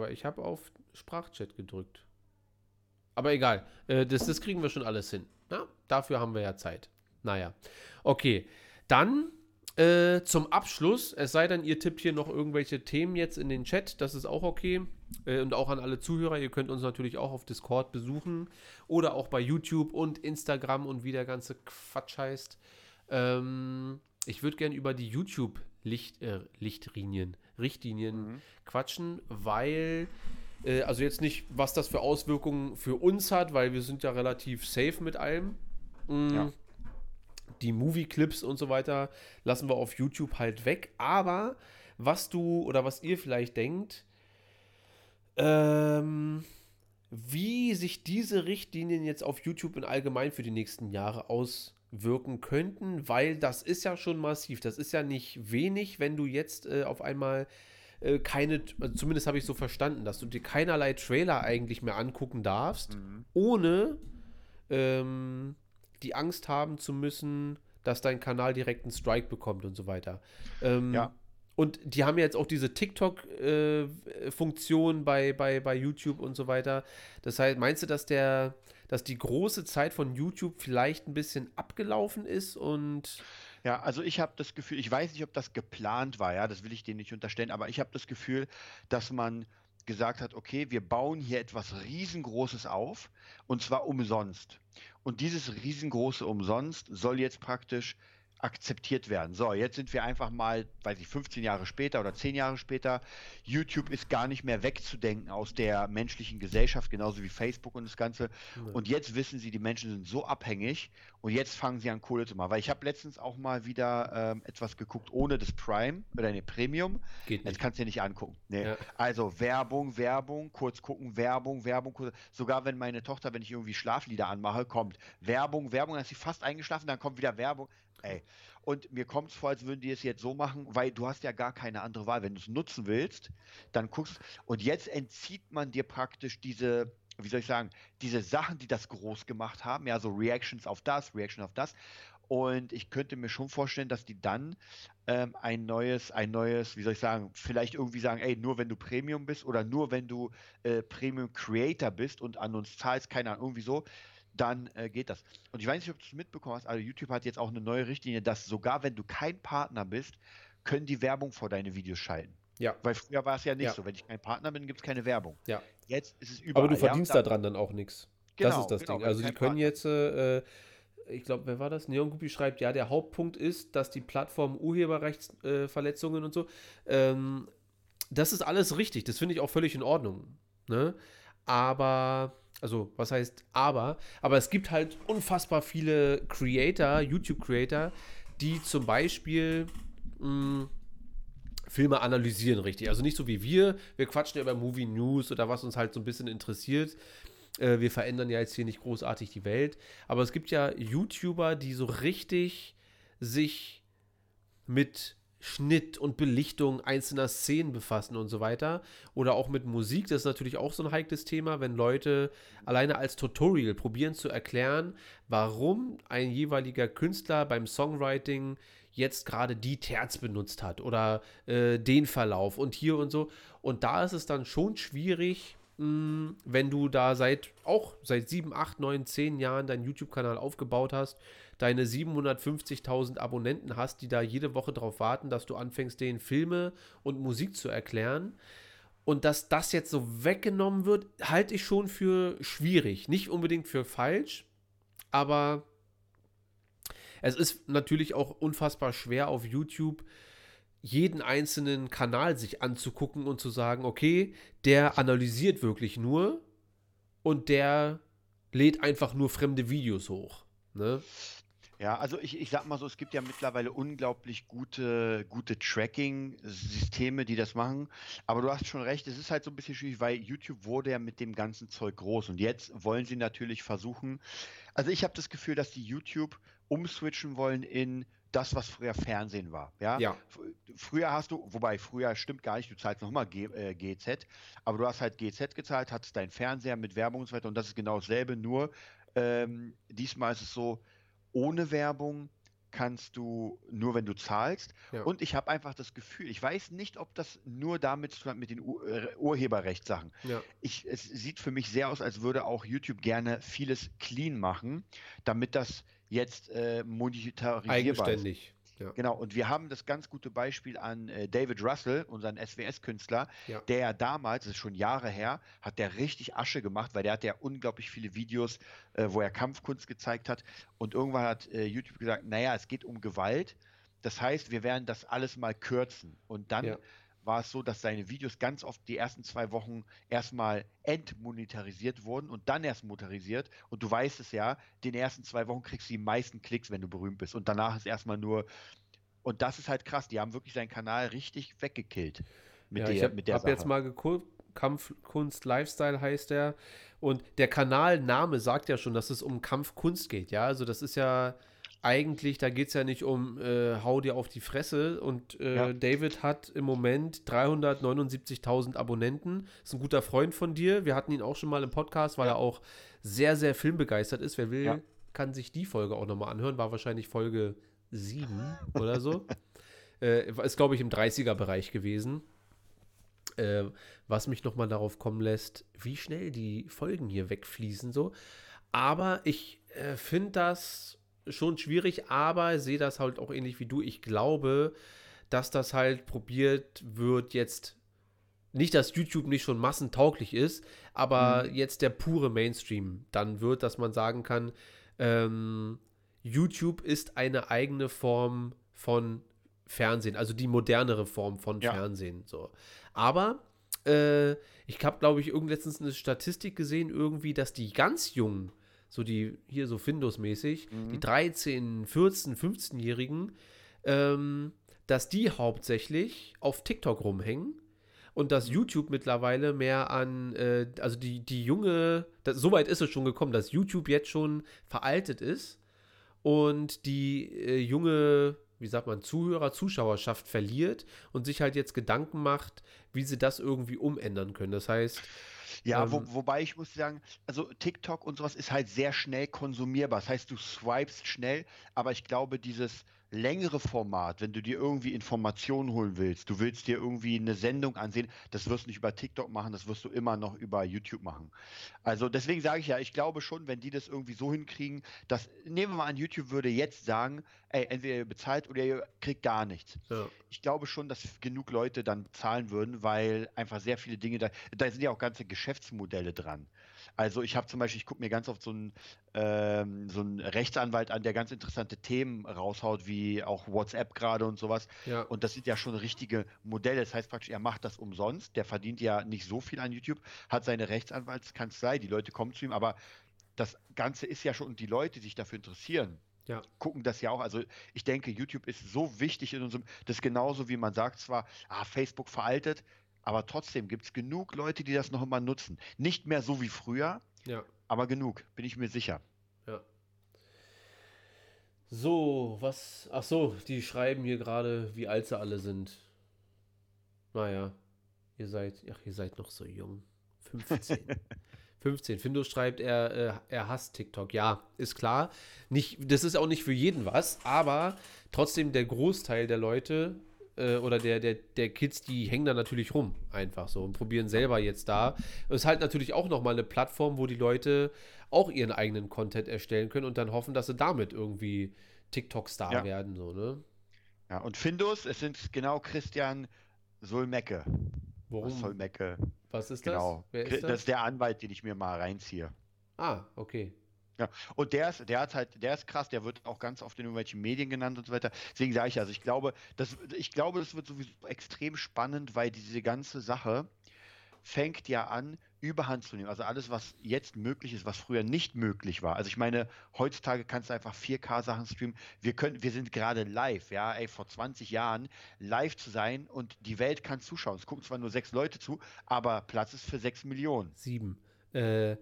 Aber ich habe auf Sprachchat gedrückt. Aber egal, äh, das, das kriegen wir schon alles hin. Ja? Dafür haben wir ja Zeit. Naja, okay. Dann äh, zum Abschluss, es sei denn, ihr tippt hier noch irgendwelche Themen jetzt in den Chat, das ist auch okay. Äh, und auch an alle Zuhörer, ihr könnt uns natürlich auch auf Discord besuchen oder auch bei YouTube und Instagram und wie der ganze Quatsch heißt. Ähm, ich würde gerne über die YouTube-Lichtlinien, äh, Lichtlinien, Richtlinien mhm. quatschen, weil äh, also jetzt nicht, was das für Auswirkungen für uns hat, weil wir sind ja relativ safe mit allem. Mhm. Ja die Movie-Clips und so weiter lassen wir auf YouTube halt weg. Aber was du oder was ihr vielleicht denkt, ähm, wie sich diese Richtlinien jetzt auf YouTube in allgemein für die nächsten Jahre auswirken könnten, weil das ist ja schon massiv. Das ist ja nicht wenig, wenn du jetzt äh, auf einmal äh, keine, also zumindest habe ich so verstanden, dass du dir keinerlei Trailer eigentlich mehr angucken darfst, mhm. ohne ähm, die Angst haben zu müssen, dass dein Kanal direkt einen Strike bekommt und so weiter. Ähm, ja. Und die haben ja jetzt auch diese TikTok-Funktion äh, bei, bei, bei YouTube und so weiter. Das heißt, meinst du, dass der, dass die große Zeit von YouTube vielleicht ein bisschen abgelaufen ist und ja, also ich habe das Gefühl, ich weiß nicht, ob das geplant war, ja, das will ich denen nicht unterstellen, aber ich habe das Gefühl, dass man gesagt hat, okay, wir bauen hier etwas riesengroßes auf und zwar umsonst. Und dieses riesengroße Umsonst soll jetzt praktisch akzeptiert werden. So, jetzt sind wir einfach mal, weiß ich, 15 Jahre später oder 10 Jahre später. YouTube ist gar nicht mehr wegzudenken aus der menschlichen Gesellschaft, genauso wie Facebook und das Ganze. Mhm. Und jetzt wissen sie, die Menschen sind so abhängig und jetzt fangen sie an, Kohle zu machen. Weil ich habe letztens auch mal wieder ähm, etwas geguckt ohne das Prime oder eine Premium. Geht nicht. Jetzt kannst du dir nicht angucken. Nee. Ja. Also Werbung, Werbung, kurz gucken, Werbung, Werbung. Kurz, sogar wenn meine Tochter, wenn ich irgendwie Schlaflieder anmache, kommt Werbung, Werbung, dann ist sie fast eingeschlafen, dann kommt wieder Werbung. Ey. Und mir kommt es vor, als würden die es jetzt so machen, weil du hast ja gar keine andere Wahl. Wenn du es nutzen willst, dann guckst und jetzt entzieht man dir praktisch diese, wie soll ich sagen, diese Sachen, die das groß gemacht haben, ja, so Reactions auf das, Reaction auf das. Und ich könnte mir schon vorstellen, dass die dann ähm, ein neues, ein neues, wie soll ich sagen, vielleicht irgendwie sagen, ey, nur wenn du Premium bist oder nur wenn du äh, Premium Creator bist und an uns zahlst, keine Ahnung, irgendwie so, dann äh, geht das. Und ich weiß nicht, ob du es mitbekommen hast, also YouTube hat jetzt auch eine neue Richtlinie, dass sogar wenn du kein Partner bist, können die Werbung vor deine Videos schalten. Ja. Weil früher war es ja nicht ja. so. Wenn ich kein Partner bin, gibt es keine Werbung. Ja. Jetzt ist es überall. Aber du verdienst ja, daran dann auch nichts. Genau, das ist das genau, Ding. Also die können Partner. jetzt, äh, ich glaube, wer war das? Neon Guppy schreibt, ja, der Hauptpunkt ist, dass die Plattform Urheberrechtsverletzungen äh, und so, ähm, das ist alles richtig. Das finde ich auch völlig in Ordnung. Ne? Aber also, was heißt aber? Aber es gibt halt unfassbar viele Creator, YouTube-Creator, die zum Beispiel mh, hm, Filme analysieren, richtig. Also nicht so wie wir. Wir quatschen ja über Movie News oder was uns halt so ein bisschen interessiert. Äh, wir verändern ja jetzt hier nicht großartig die Welt. Aber es gibt ja YouTuber, die so richtig sich mit Schnitt und Belichtung einzelner Szenen befassen und so weiter. Oder auch mit Musik, das ist natürlich auch so ein heikles Thema, wenn Leute alleine als Tutorial probieren zu erklären, warum ein jeweiliger Künstler beim Songwriting jetzt gerade die Terz benutzt hat oder äh, den Verlauf und hier und so. Und da ist es dann schon schwierig, mh, wenn du da seit auch seit 7, 8, 9, 10 Jahren deinen YouTube-Kanal aufgebaut hast deine 750.000 Abonnenten hast, die da jede Woche darauf warten, dass du anfängst, denen Filme und Musik zu erklären. Und dass das jetzt so weggenommen wird, halte ich schon für schwierig. Nicht unbedingt für falsch, aber es ist natürlich auch unfassbar schwer auf YouTube jeden einzelnen Kanal sich anzugucken und zu sagen, okay, der analysiert wirklich nur und der lädt einfach nur fremde Videos hoch. Ne? Ja, also ich, ich sag mal so, es gibt ja mittlerweile unglaublich gute, gute Tracking-Systeme, die das machen. Aber du hast schon recht, es ist halt so ein bisschen schwierig, weil YouTube wurde ja mit dem ganzen Zeug groß. Und jetzt wollen sie natürlich versuchen. Also ich habe das Gefühl, dass die YouTube umswitchen wollen in das, was früher Fernsehen war. Ja? ja. Früher hast du, wobei früher stimmt gar nicht, du zahlst nochmal äh, GZ, aber du hast halt GZ gezahlt, hattest deinen Fernseher mit Werbung und so weiter und das ist genau dasselbe, nur ähm, diesmal ist es so, ohne Werbung kannst du nur, wenn du zahlst. Ja. Und ich habe einfach das Gefühl, ich weiß nicht, ob das nur damit zu tun hat mit den Ur äh, Urheberrechtssachen. Ja. Ich, es sieht für mich sehr aus, als würde auch YouTube gerne vieles clean machen, damit das jetzt äh, monetarisierbar Eigenständig. Ja. Genau, und wir haben das ganz gute Beispiel an äh, David Russell, unseren SWS-Künstler, ja. der ja damals, das ist schon Jahre her, hat der richtig Asche gemacht, weil der hat ja unglaublich viele Videos, äh, wo er Kampfkunst gezeigt hat. Und irgendwann hat äh, YouTube gesagt, naja, es geht um Gewalt. Das heißt, wir werden das alles mal kürzen. Und dann ja war es so, dass seine Videos ganz oft die ersten zwei Wochen erstmal entmonetarisiert wurden und dann erst motorisiert. Und du weißt es ja, den ersten zwei Wochen kriegst du die meisten Klicks, wenn du berühmt bist. Und danach ist erstmal nur. Und das ist halt krass. Die haben wirklich seinen Kanal richtig weggekillt. Mit ja, der, ich habe hab jetzt mal geguckt. Kampfkunst Lifestyle heißt der. Und der Kanalname sagt ja schon, dass es um Kampfkunst geht. Ja, also das ist ja eigentlich, da geht es ja nicht um äh, hau dir auf die Fresse und äh, ja. David hat im Moment 379.000 Abonnenten. Ist ein guter Freund von dir. Wir hatten ihn auch schon mal im Podcast, weil ja. er auch sehr, sehr filmbegeistert ist. Wer will, ja. kann sich die Folge auch nochmal anhören. War wahrscheinlich Folge 7 oder so. Äh, ist, glaube ich, im 30er-Bereich gewesen. Äh, was mich nochmal darauf kommen lässt, wie schnell die Folgen hier wegfließen so. Aber ich äh, finde das schon schwierig, aber sehe das halt auch ähnlich wie du. Ich glaube, dass das halt probiert wird jetzt nicht, dass YouTube nicht schon massentauglich ist, aber mhm. jetzt der pure Mainstream dann wird, dass man sagen kann, ähm, YouTube ist eine eigene Form von Fernsehen, also die modernere Form von Ja. Fernsehen. So. Aber äh, ich habe, glaube ich, irgend letztens eine Statistik gesehen, irgendwie, dass die ganz Jungen, so die hier so Findus-mäßig, die 13, 14, 15-Jährigen, ähm, dass die hauptsächlich auf TikTok rumhängen und dass YouTube mittlerweile mehr an, äh, also die, die junge, das, so weit ist es schon gekommen, dass YouTube jetzt schon veraltet ist und die äh, junge, wie sagt man, Zuhörer, Zuschauerschaft verliert und sich halt jetzt Gedanken macht, wie sie das irgendwie umändern können. Das heißt, Ja, wo, Ähm, wobei ich muss sagen, also TikTok und sowas ist halt sehr schnell konsumierbar. Das heißt, du swipest schnell, aber ich glaube, dieses längere Format, wenn du dir irgendwie Informationen holen willst, du willst dir irgendwie eine Sendung ansehen, das wirst du nicht über TikTok machen, das wirst du immer noch über YouTube machen. Also deswegen sage ich ja, ich glaube schon, wenn die das irgendwie so hinkriegen, dass, nehmen wir mal an, YouTube würde jetzt sagen, ey, entweder ihr bezahlt oder ihr kriegt gar nichts ja, ich glaube schon, dass genug Leute dann zahlen würden, weil einfach sehr viele Dinge da, da sind ja auch ganze Geschäftsmodelle dran. Also ich habe zum Beispiel, ich gucke mir ganz oft so einen, ähm, so einen Rechtsanwalt an, der ganz interessante Themen raushaut, wie auch WhatsApp gerade und sowas. ja. Und das sind ja schon richtige Modelle. Das heißt praktisch, er macht das umsonst. Der verdient ja nicht so viel an YouTube, hat seine Rechtsanwaltskanzlei, die Leute kommen zu ihm, aber das Ganze ist ja schon, und die Leute, die sich dafür interessieren, Ja. gucken das ja auch. Also ich denke, YouTube ist so wichtig in unserem, das ist genauso wie man sagt zwar, ah, Facebook veraltet, aber trotzdem gibt es genug Leute, die das noch immer nutzen. Nicht mehr so wie früher, ja. aber genug, bin ich mir sicher. Ja. So, was? Ach so, die schreiben hier gerade, wie alt sie alle sind. Naja, ihr seid, ach, ihr seid noch so jung. 15. 15. Findus schreibt, er, äh, er hasst TikTok. Ja, ist klar. Nicht, das ist auch nicht für jeden was, aber trotzdem der Großteil der Leute äh, oder der, der, der Kids, die hängen da natürlich rum, einfach so und probieren selber jetzt da. Es ist halt natürlich auch nochmal eine Plattform, wo die Leute auch ihren eigenen Content erstellen können und dann hoffen, dass sie damit irgendwie TikTok-Star Ja. werden, so, ne? Ja, und Findus, es sind genau Christian Solmecke. Warum? Was Solmecke? Was ist das? Genau. Wer Chri- ist das? das ist der Anwalt, den ich mir mal reinziehe. Ah, okay. Ja, und der ist, der hat halt, der ist krass, der wird auch ganz oft in irgendwelchen Medien genannt und so weiter. Deswegen sage ich, also ich glaube, das, ich glaube, das wird sowieso extrem spannend, weil diese ganze Sache fängt ja an, Überhand zu nehmen. Also alles, was jetzt möglich ist, was früher nicht möglich war. Also ich meine, heutzutage kannst du einfach 4K-Sachen streamen. Wir können, wir sind gerade live, ja, ey, vor 20 Jahren live zu sein und die Welt kann zuschauen. Es gucken zwar nur sechs Leute zu, aber Platz ist für sechs Millionen. Sieben. Äh,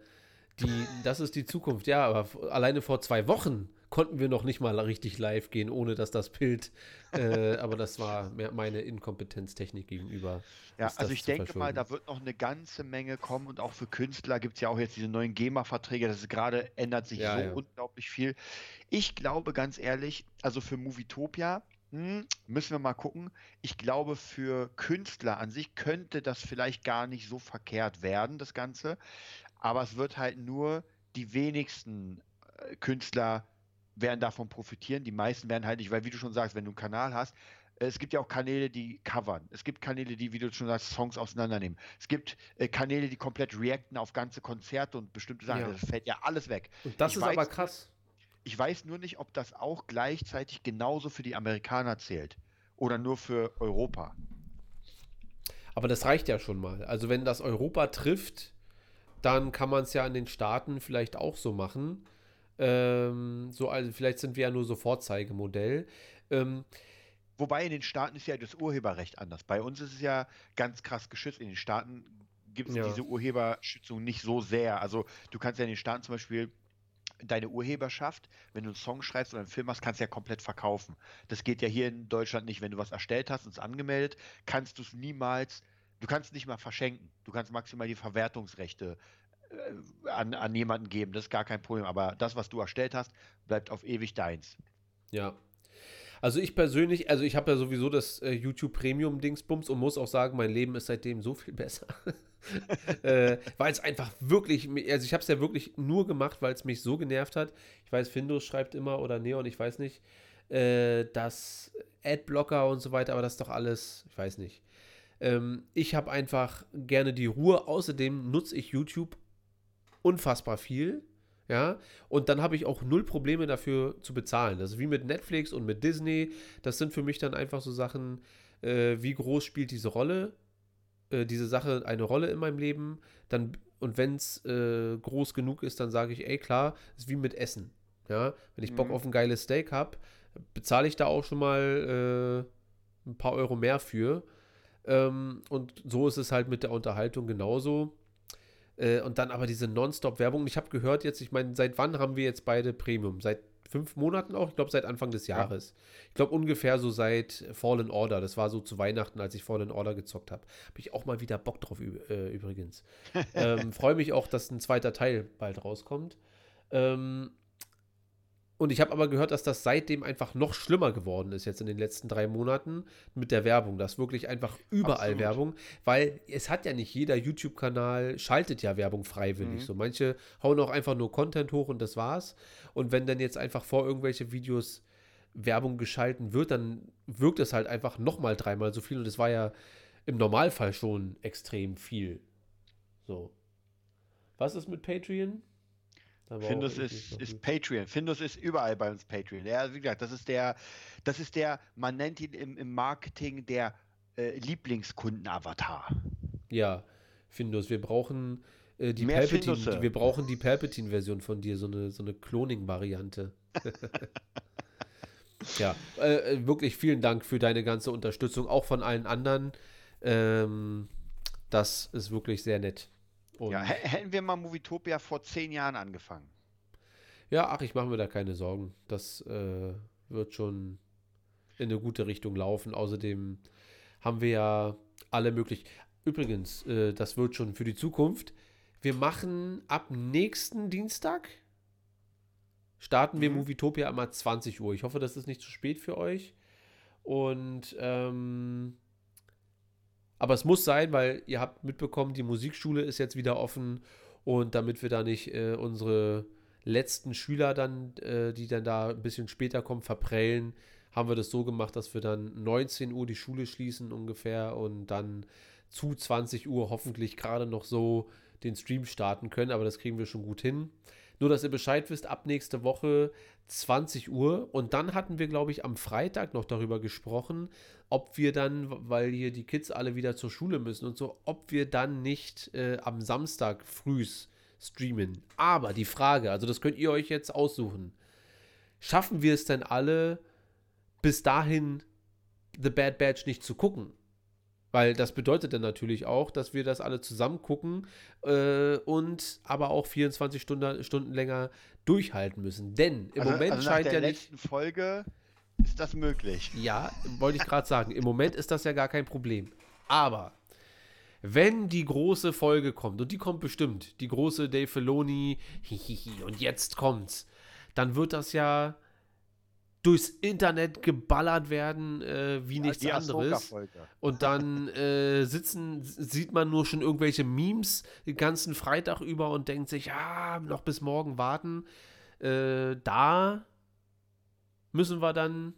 die, das ist die Zukunft. Ja, aber alleine vor zwei Wochen konnten wir noch nicht mal richtig live gehen, ohne dass das Bild. Äh, aber das war meine Inkompetenztechnik gegenüber. Ja, also ich denke mal, da wird noch eine ganze Menge kommen und auch für Künstler gibt es ja auch jetzt diese neuen GEMA-Verträge. Das ist gerade, ändert sich Ja, so ja. unglaublich viel. Ich glaube ganz ehrlich, also für Movietopia hm, müssen wir mal gucken. Ich glaube, für Künstler an sich könnte das vielleicht gar nicht so verkehrt werden, das Ganze. Aber es wird halt nur die wenigsten äh, Künstler werden davon profitieren. Die meisten werden halt nicht, weil wie du schon sagst, wenn du einen Kanal hast, es gibt ja auch Kanäle, die covern. Es gibt Kanäle, die, wie du schon sagst, Songs auseinandernehmen. Es gibt äh, Kanäle, die komplett reacten auf ganze Konzerte und bestimmte Sachen. Ja. Das fällt ja alles weg. Und das ich ist weiß aber krass. Ich weiß nur nicht, ob das auch gleichzeitig genauso für die Amerikaner zählt. Oder nur für Europa. Aber das reicht ja schon mal. Also wenn das Europa trifft, dann kann man es ja in den Staaten vielleicht auch so machen. Ähm, so, also vielleicht sind wir ja nur so Vorzeigemodell. Ähm, Wobei in den Staaten ist ja das Urheberrecht anders. Bei uns ist es ja ganz krass geschützt. In den Staaten gibt es Ja. diese Urheberschützung nicht so sehr. Also du kannst ja in den Staaten zum Beispiel deine Urheberschaft, wenn du einen Song schreibst oder einen Film machst, kannst du ja komplett verkaufen. Das geht ja hier in Deutschland nicht. Wenn du was erstellt hast und es angemeldet, kannst du es niemals, du kannst nicht mal verschenken. Du kannst maximal die Verwertungsrechte äh, an, an jemanden geben. Das ist gar kein Problem. Aber das, was du erstellt hast, bleibt auf ewig deins. Ja. Also ich persönlich, also ich habe ja sowieso das äh, YouTube Premium Dingsbums und muss auch sagen, mein Leben ist seitdem so viel besser. äh, weil es einfach wirklich, also ich habe es ja wirklich nur gemacht, weil es mich so genervt hat. Ich weiß, Findus schreibt immer oder Neon, ich weiß nicht, äh, dass Adblocker und so weiter, aber das ist doch alles, ich weiß nicht. Ähm, ich habe einfach gerne die Ruhe. Außerdem nutze ich YouTube unfassbar viel. Ja, und dann habe ich auch null Probleme dafür zu bezahlen. Das ist wie mit Netflix und mit Disney. Das sind für mich dann einfach so Sachen, äh, wie groß spielt diese Rolle, äh, diese Sache eine Rolle in meinem Leben. Dann, und wenn es äh, groß genug ist, dann sage ich, ey, klar, ist wie mit Essen. Ja, wenn ich Bock Mhm. auf ein geiles Steak habe, bezahle ich da auch schon mal äh, ein paar Euro mehr für. Ähm, und so ist es halt mit der Unterhaltung genauso. Äh, und dann aber diese Nonstop-Werbung. Ich habe gehört jetzt, ich meine, seit wann haben wir jetzt beide Premium? Seit fünf Monaten auch? Ich glaube, seit Anfang des Ja. Jahres. Ich glaube, ungefähr so seit Fallen Order. Das war so zu Weihnachten, als ich Fallen Order gezockt habe. Habe ich auch mal wieder Bock drauf, äh, übrigens. ähm, Freue mich auch, dass ein zweiter Teil bald rauskommt. Ähm, und ich habe aber gehört, dass das seitdem einfach noch schlimmer geworden ist, jetzt in den letzten drei Monaten mit der Werbung. Das wirklich einfach überall Absolut. Werbung, weil es hat ja nicht jeder YouTube-Kanal schaltet ja Werbung freiwillig. Mhm. So manche hauen auch einfach nur Content hoch und das war's. Und wenn dann jetzt einfach vor irgendwelche Videos Werbung geschalten wird, dann wirkt es halt einfach nochmal dreimal so viel. Und es war ja im Normalfall schon extrem viel. So. Was ist mit Patreon? Findus ist, ist Patreon. Findus ist überall bei uns Patreon. Ja, wie gesagt, das ist der, das ist der, man nennt ihn im, im Marketing der äh, Lieblingskunden-Avatar. Ja, Findus, wir brauchen äh, die Mehr Palpatine, Findusse. wir brauchen die Palpatine-Version von dir, so eine, so eine Cloning-Variante. ja, äh, wirklich vielen Dank für deine ganze Unterstützung, auch von allen anderen. Ähm, das ist wirklich sehr nett. Und Ja, hä- hätten wir mal Movietopia vor zehn Jahren angefangen. Ja, ach, ich mache mir da keine Sorgen. Das äh, wird schon in eine gute Richtung laufen. Außerdem haben wir ja alle möglich. Übrigens, äh, das wird schon für die Zukunft. Wir machen ab nächsten Dienstag starten wir Mhm. Movietopia immer 20 Uhr. Ich hoffe, das ist nicht zu spät für euch. Und ähm, aber es muss sein, weil ihr habt mitbekommen, die Musikschule ist jetzt wieder offen und damit wir da nicht äh, unsere letzten Schüler dann, äh, die dann da ein bisschen später kommen, verprellen, haben wir das so gemacht, dass wir dann 19 Uhr die Schule schließen ungefähr und dann zu 20 Uhr hoffentlich gerade noch so den Stream starten können, aber das kriegen wir schon gut hin. Nur, dass ihr Bescheid wisst, ab nächste Woche 20 Uhr. Und dann hatten wir, glaube ich, am Freitag noch darüber gesprochen, ob wir dann, weil hier die Kids alle wieder zur Schule müssen und so, ob wir dann nicht äh, am Samstag frühs streamen. Aber die Frage, also das könnt ihr euch jetzt aussuchen. Schaffen wir es denn alle, bis dahin The Bad Batch nicht zu gucken? Weil das bedeutet dann natürlich auch, dass wir das alle zusammen gucken äh, und aber auch 24 Stunden, Stunden länger durchhalten müssen. Denn im also, Moment also scheint der ja nicht. letzten Folge ist das möglich. Ja, wollte ich gerade sagen. Im Moment ist das ja gar kein Problem. Aber wenn die große Folge kommt, und die kommt bestimmt, die große Dave Filoni, hihihi, und jetzt kommt's, dann wird das ja durchs Internet geballert werden äh, wie nichts die anderes. Und dann äh, sitzen, sieht man nur schon irgendwelche Memes den ganzen Freitag über und denkt sich, ja, noch bis morgen warten. Äh, da müssen wir dann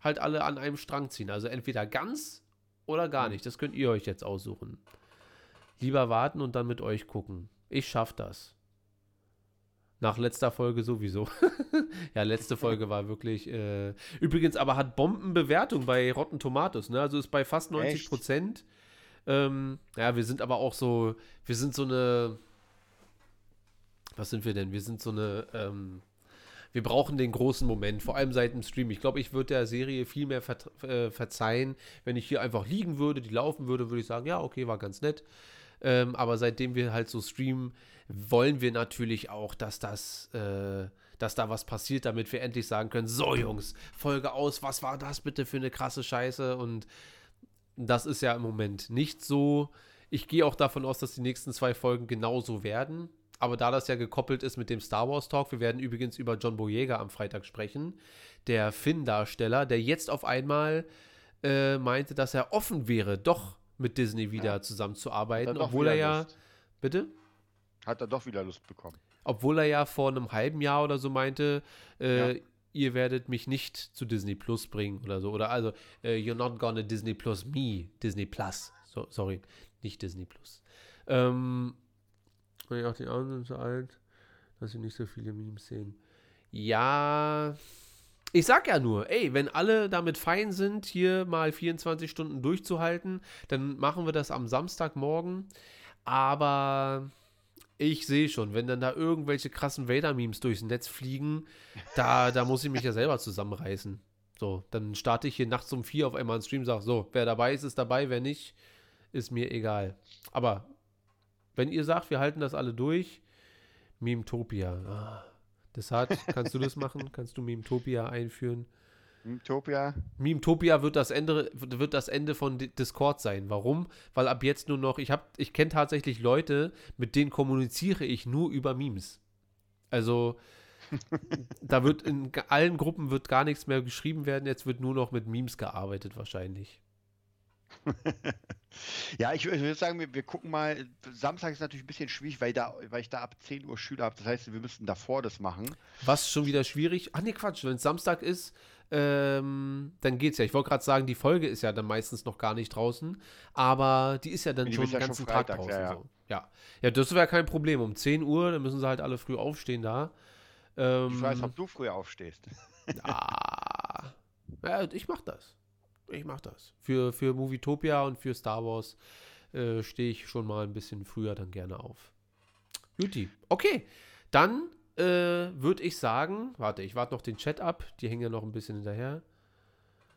halt alle an einem Strang ziehen. Also entweder ganz oder gar nicht. Das könnt ihr euch jetzt aussuchen. Lieber warten und dann mit euch gucken. Ich schaff das. Nach letzter Folge sowieso. ja, letzte Folge war wirklich. Äh, übrigens, aber hat Bombenbewertung bei Rotten Tomatoes, ne? Also ist bei fast 90 Echt? Prozent. Ähm, ja, wir sind aber auch so. Wir sind so eine. Was sind wir denn? Wir sind so eine. Ähm, wir brauchen den großen Moment, vor allem seit dem Stream. Ich glaube, ich würde der Serie viel mehr ver äh, verzeihen, wenn ich hier einfach liegen würde, die laufen würde, würde ich sagen, ja, okay, war ganz nett. Ähm, aber seitdem wir halt so streamen, wollen wir natürlich auch, dass das, äh, dass da was passiert, damit wir endlich sagen können, so Jungs, Folge aus, was war das bitte für eine krasse Scheiße? Und das ist ja im Moment nicht so. Ich gehe auch davon aus, dass die nächsten zwei Folgen genauso werden. Aber da das ja gekoppelt ist mit dem Star Wars Talk, wir werden übrigens über John Boyega am Freitag sprechen, der Finn-Darsteller, der jetzt auf einmal äh, meinte, dass er offen wäre, doch mit Disney wieder Ja. zusammenzuarbeiten, obwohl er ja, Lust. bitte? Hat er doch wieder Lust bekommen. Obwohl er ja vor einem halben Jahr oder so meinte, äh, Ja. ihr werdet mich nicht zu Disney Plus bringen oder so. Oder also, äh, you're not gonna Disney Plus me, Disney Plus. So, sorry, nicht Disney Plus. Ähm, ich auch die anderen sind so alt. dass sie nicht so viele Memes sehen. Ja, ich sag ja nur, ey, wenn alle damit fein sind, hier mal 24 Stunden durchzuhalten, dann machen wir das am Samstagmorgen. Aber ich sehe schon, wenn dann da irgendwelche krassen Vader-Memes durchs Netz fliegen, da, da muss ich mich ja selber zusammenreißen. So, dann starte ich hier nachts um vier auf einmal einen Stream und sage, so, wer dabei ist, ist dabei, wer nicht, ist mir egal. Aber wenn ihr sagt, wir halten das alle durch, Memetopia. Ah, das hat, kannst du das machen? Kannst du Memetopia einführen? Utopia. Memetopia wird das Ende, wird das Ende von Di- Discord sein. Warum? Weil ab jetzt nur noch, ich habe, ich kenne tatsächlich Leute, mit denen kommuniziere ich nur über Memes. Also da wird in allen Gruppen wird gar nichts mehr geschrieben werden, jetzt wird nur noch mit Memes gearbeitet wahrscheinlich. Ja, ich, ich würde sagen, wir, wir gucken mal. Samstag ist natürlich ein bisschen schwierig, weil, da, weil ich da ab 10 Uhr Schüler habe. Das heißt, wir müssten davor das machen. Was schon wieder schwierig. Ach nee, Quatsch, wenn es Samstag ist, ähm, dann geht's ja. Ich wollte gerade sagen, die Folge ist ja dann meistens noch gar nicht draußen, aber die ist ja dann Die schon den ja ganzen schon Tag draußen. ja, ja. So. ja. ja, das wäre kein Problem. Um 10 Uhr, dann müssen sie halt alle früh aufstehen da. Ähm, Ich weiß, ob du früher aufstehst. ah, ja, ich mach das. Ich mach das. Für, für Movietopia und für Star Wars äh, stehe ich schon mal ein bisschen früher dann gerne auf. Juti. Okay, dann äh, würde ich sagen, warte, ich warte noch den Chat ab. Die hängen ja noch ein bisschen hinterher.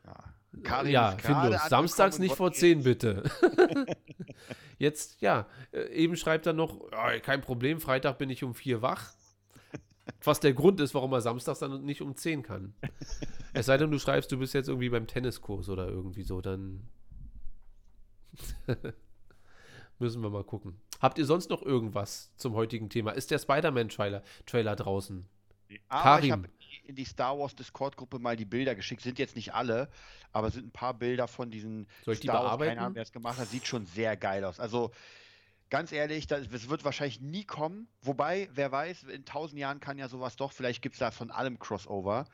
Ja, Karin ja, Findus, samstags nicht vor jetzt- 10, bitte. Jetzt, ja, äh, eben schreibt er noch, "Ah, kein Problem, Freitag bin ich um 4 wach. Was der Grund ist, warum er samstags dann nicht um 10 kann. Es sei denn, du schreibst, du bist jetzt irgendwie beim Tenniskurs oder irgendwie so, dann müssen wir mal gucken. Habt ihr sonst noch irgendwas zum heutigen Thema? Ist der Spider-Man-Trailer Trailer draußen? Aber ich Karim. habe in die Star Wars Discord-Gruppe mal die Bilder geschickt. Sind jetzt nicht alle, aber sind ein paar Bilder von diesen Soll ich die Star Wars, bearbeiten? keine Ahnung, wer es gemacht hat. Sieht schon sehr geil aus. Also ganz ehrlich, das, es wird wahrscheinlich nie kommen. Wobei, wer weiß, in tausend Jahren kann ja sowas doch. Vielleicht gibt es da von allem Crossover.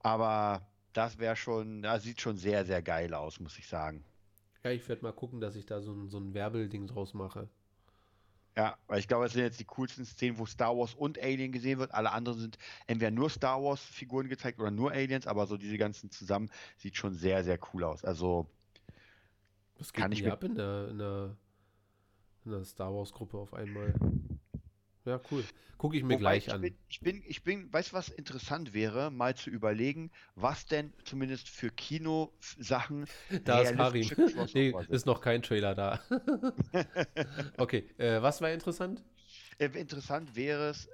Aber das wäre schon, das sieht schon sehr, sehr geil aus, muss ich sagen. Ja, ich werde mal gucken, dass ich da so ein, so ein Werbelding draus mache. Ja, weil ich glaube, es sind jetzt die coolsten Szenen, wo Star Wars und Alien gesehen wird. Alle anderen sind entweder nur Star Wars-Figuren gezeigt oder nur Aliens, aber so diese ganzen zusammen sieht schon sehr, sehr cool aus. Also, Was geht Kann ich ab in der, in der, in der Star Wars Gruppe auf einmal? Ja, cool. Gucke ich mir wobei gleich ich an. Bin, ich bin, ich bin, weißt du, was interessant wäre, mal zu überlegen, was denn zumindest für Kino-Sachen Da ist Karim. Nee, ist noch kein Trailer da. okay, äh, was war interessant? Äh, Interessant wäre es,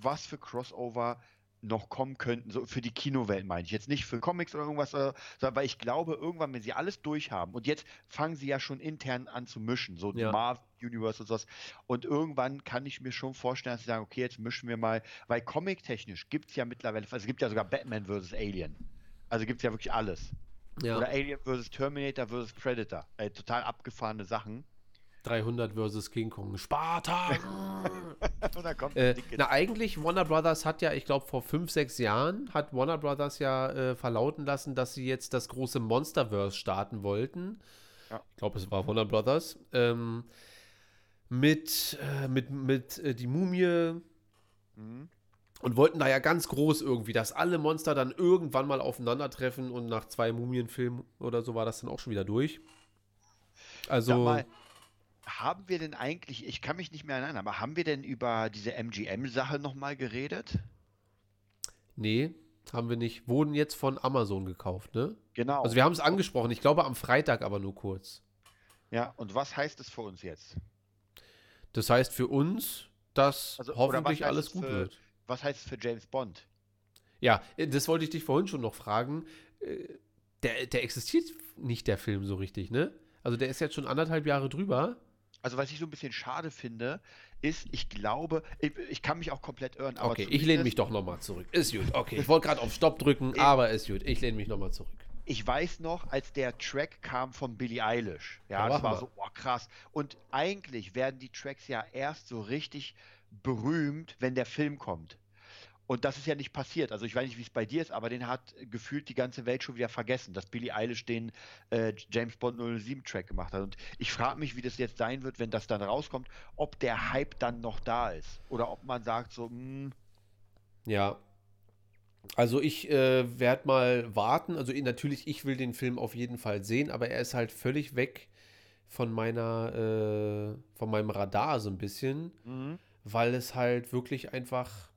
was für Crossover noch kommen könnten, so für die Kinowelt meine ich. Jetzt nicht für Comics oder irgendwas, äh, sondern weil ich glaube, irgendwann, wenn sie alles durchhaben, und jetzt fangen sie ja schon intern an zu mischen, so Ja. Marvel Universe und sowas. Und irgendwann kann ich mir schon vorstellen, dass sie sagen, okay, jetzt mischen wir mal, weil comic-technisch gibt es ja mittlerweile, also es gibt ja sogar Batman vs. Alien. Also gibt es ja wirklich alles. Ja, Oder Alien vs. Terminator vs. Predator. Äh, total abgefahrene Sachen. 300 versus King Kong. Sparta! dann kommt äh, die dicke na, eigentlich, Warner Brothers hat ja, ich glaube, vor fünf, sechs Jahren hat Warner Brothers ja äh, verlauten lassen, dass sie jetzt das große Monsterverse starten wollten. Ja. Ich glaube, es war Warner Brothers. Ähm, mit, äh, mit, mit äh, die Mumie, Mhm. und wollten da ja ganz groß irgendwie, dass alle Monster dann irgendwann mal aufeinandertreffen und nach zwei Mumienfilmen oder so war das dann auch schon wieder durch. Sag Also, mal, haben wir denn eigentlich, ich kann mich nicht mehr erinnern, aber haben wir denn über diese MGM-Sache nochmal geredet? nee, haben wir nicht. Wurden jetzt von Amazon gekauft, ne? Genau. Also wir haben es angesprochen, ich glaube am Freitag aber nur kurz. ja, und was heißt es für uns jetzt? Das heißt für uns, dass Also, hoffentlich alles es gut für- wird. Was heißt es für James Bond? Ja, äh, das wollte ich dich vorhin schon noch fragen. Äh, Der, der existiert nicht, der Film, so richtig, ne? Also der ist jetzt schon anderthalb Jahre drüber. Also was ich so ein bisschen schade finde, ist, ich glaube, ich, ich kann mich auch komplett irren, Okay, ich lehne mich doch nochmal zurück. Ist gut. Okay, ich wollte gerade auf Stopp drücken, aber ist gut. Ich lehne mich nochmal zurück. ich weiß noch, als der Track kam von Billie Eilish. Ja, Ja, das war mal. so, oh krass. Und eigentlich werden die Tracks ja erst so richtig berühmt, wenn der Film kommt. Und das ist ja nicht passiert. Also ich weiß nicht, wie es bei dir ist, aber den hat gefühlt die ganze Welt schon wieder vergessen, dass Billie Eilish den äh, James Bond 007 Track gemacht hat. Und ich frage mich, wie das jetzt sein wird, wenn das dann rauskommt, ob der Hype dann noch da ist. Oder ob man sagt so, mh, hm. Ja. Also ich äh, werde mal warten. Also natürlich, ich will den Film auf jeden Fall sehen, aber er ist halt völlig weg von meiner, äh, von meinem Radar so ein bisschen, mhm. weil es halt wirklich einfach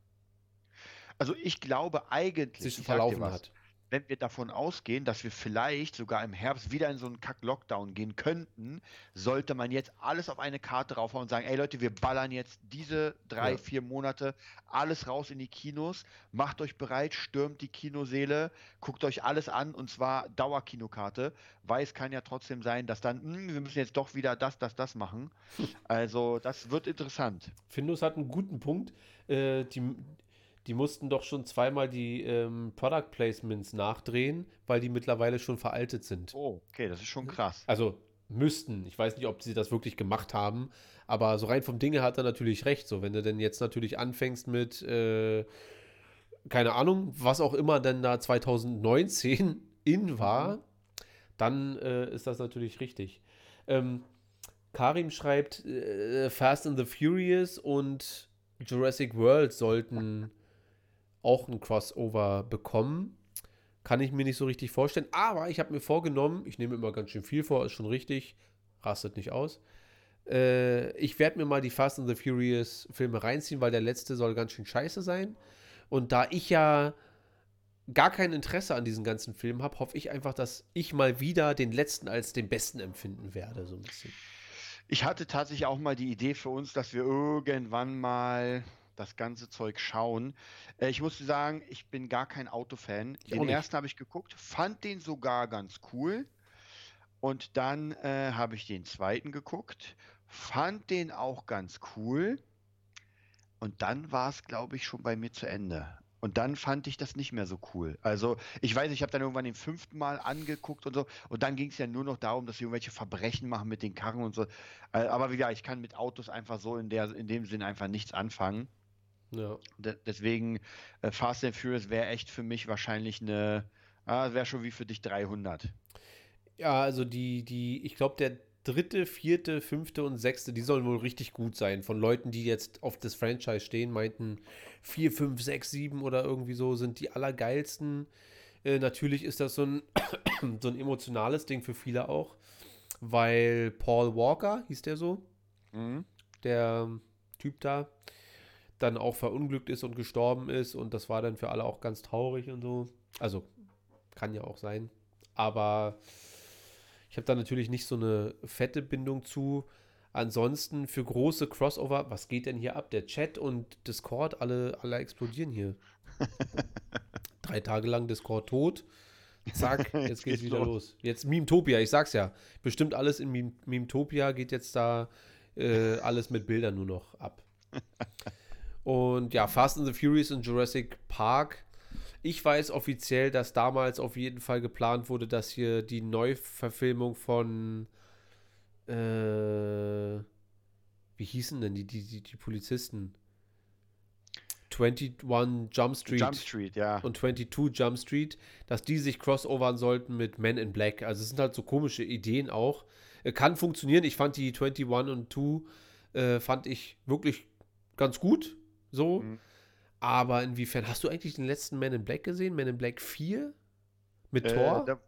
also ich glaube eigentlich, sich verlaufen hat. Wenn wir davon ausgehen, dass wir vielleicht sogar im Herbst wieder in so einen Kack-Lockdown gehen könnten, sollte man jetzt alles auf eine Karte raufhauen und sagen, ey Leute, wir ballern jetzt diese drei, ja. vier Monate alles raus in die Kinos, macht euch bereit, stürmt die Kinoseele, guckt euch alles an und zwar Dauerkinokarte, weil es kann ja trotzdem sein, dass dann, mh, hm, wir müssen jetzt doch wieder das, das, das machen. Also das wird interessant. Findus hat einen guten Punkt. Äh, die, die mussten doch schon zweimal die ähm, Product Placements nachdrehen, weil die mittlerweile schon veraltet sind. Oh, okay, das ist schon krass. Also müssten. Ich weiß nicht, ob sie das wirklich gemacht haben, aber so rein vom Dinge hat er natürlich recht. So, wenn du denn jetzt natürlich anfängst mit, äh, keine Ahnung, was auch immer denn da 2019 in war, mhm. dann äh, ist das natürlich richtig. Ähm, Karim schreibt, äh, Fast and the Furious und Jurassic World sollten auch ein Crossover bekommen. Kann ich mir nicht so richtig vorstellen. Aber ich habe mir vorgenommen, ich nehme immer ganz schön viel vor, ist schon richtig, rastet nicht aus. Äh, ich werde mir mal die Fast and the Furious Filme reinziehen, weil der letzte soll ganz schön scheiße sein. Und da ich ja gar kein Interesse an diesen ganzen Filmen habe, hoffe ich einfach, dass ich mal wieder den letzten als den besten empfinden werde, so ein bisschen. Ich hatte tatsächlich auch mal die Idee für uns, dass wir irgendwann mal das ganze Zeug schauen. Äh, ich muss sagen, ich bin gar kein Autofan. Ich den ersten habe ich geguckt, fand den sogar ganz cool. Und dann äh, habe ich den zweiten geguckt, fand den auch ganz cool. Und dann war es, glaube ich, schon bei mir zu Ende. Und dann fand ich das nicht mehr so cool. Also, ich weiß, ich habe dann irgendwann den fünften Mal angeguckt und so. Und dann ging es ja nur noch darum, dass sie irgendwelche Verbrechen machen mit den Karren und so. Äh, aber wie gesagt, ich kann mit Autos einfach so in, der, in dem Sinn einfach nichts anfangen. Ja. De deswegen äh, Fast and Furious wäre echt für mich wahrscheinlich eine, ah, wäre schon wie für dich 300. Ja, also die, die, ich glaube, der dritte, vierte, fünfte und sechste, die sollen wohl richtig gut sein. Von Leuten, die jetzt auf das Franchise stehen, meinten 4, 5, 6, 7 oder irgendwie so sind die allergeilsten. Äh, natürlich ist das so ein, so ein emotionales Ding für viele auch, weil Paul Walker, hieß der so, mhm. der Typ da, dann auch verunglückt ist und gestorben ist und das war dann für alle auch ganz traurig und so. Also kann ja auch sein. Aber ich habe da natürlich nicht so eine fette Bindung zu. Ansonsten für große Crossover, was geht denn hier ab? Der Chat und Discord, alle, alle explodieren hier. Drei Tage lang Discord tot. Zack, jetzt, jetzt geht's wieder los. los. Jetzt Memetopia, ich sag's ja. Bestimmt alles in Memetopia geht jetzt da äh, alles mit Bildern nur noch ab. Und ja, Fast and the Furious und Jurassic Park. Ich weiß offiziell, dass damals auf jeden Fall geplant wurde, dass hier die Neuverfilmung von äh, wie hießen denn die, die, die, die Polizisten? 21 Jump Street, Jump Street ja. und 22 Jump Street, dass die sich crossovern sollten mit Men in Black. Also es sind halt so komische Ideen auch. Äh, kann funktionieren. Ich fand die 21 und 2 äh, fand ich wirklich ganz gut. So. Mhm. Aber inwiefern hast du eigentlich den letzten Man in Black gesehen? Man in Black 4? Mit äh, Thor? Da,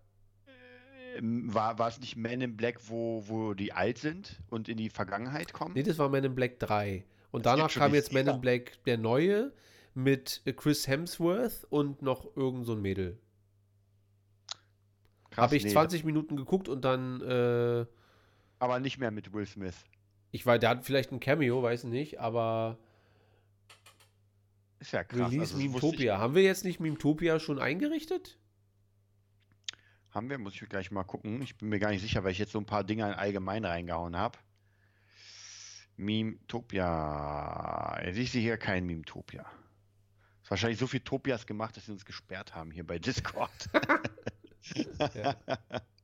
ähm, war, war es nicht Man in Black, wo, wo die alt sind und in die Vergangenheit kommen? Nee, das war Man in Black 3. Und das danach kam jetzt Man in Black der neue mit Chris Hemsworth und noch irgend so ein Mädel. Habe ich nee, 20 Minuten geguckt und dann. Äh, aber nicht mehr mit Will Smith. Ich war, der hat vielleicht ein Cameo, weiß nicht, aber ist ja krass. Release also, Memtopia. Haben wir jetzt nicht Memtopia schon eingerichtet? Haben wir, muss ich gleich mal gucken. Ich bin mir gar nicht sicher, weil ich jetzt so ein paar Dinge in allgemein reingehauen habe. Memtopia. Jetzt ist hier kein Memtopia. Ist wahrscheinlich so viel Topias gemacht, dass sie uns gesperrt haben hier bei Discord.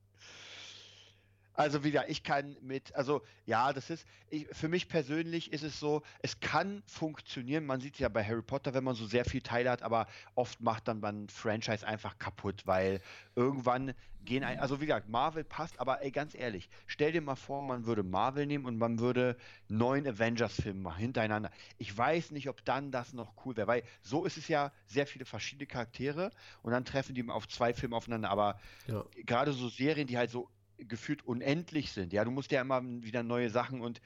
Also wieder, ich kann mit, also ja, das ist, ich, für mich persönlich ist es so, es kann funktionieren. Man sieht es ja bei Harry Potter, wenn man so sehr viel Teile hat, aber oft macht dann man Franchise einfach kaputt, weil irgendwann gehen ein, also wie gesagt, Marvel passt, aber ey, ganz ehrlich, stell dir mal vor, man würde Marvel nehmen und man würde neun Avengers-Filme hintereinander. Ich weiß nicht, ob dann das noch cool wäre, weil so ist es ja sehr viele verschiedene Charaktere und dann treffen die auf zwei Filme aufeinander, aber ja. gerade so Serien, die halt so gefühlt unendlich sind. Ja, du musst ja immer wieder neue Sachen und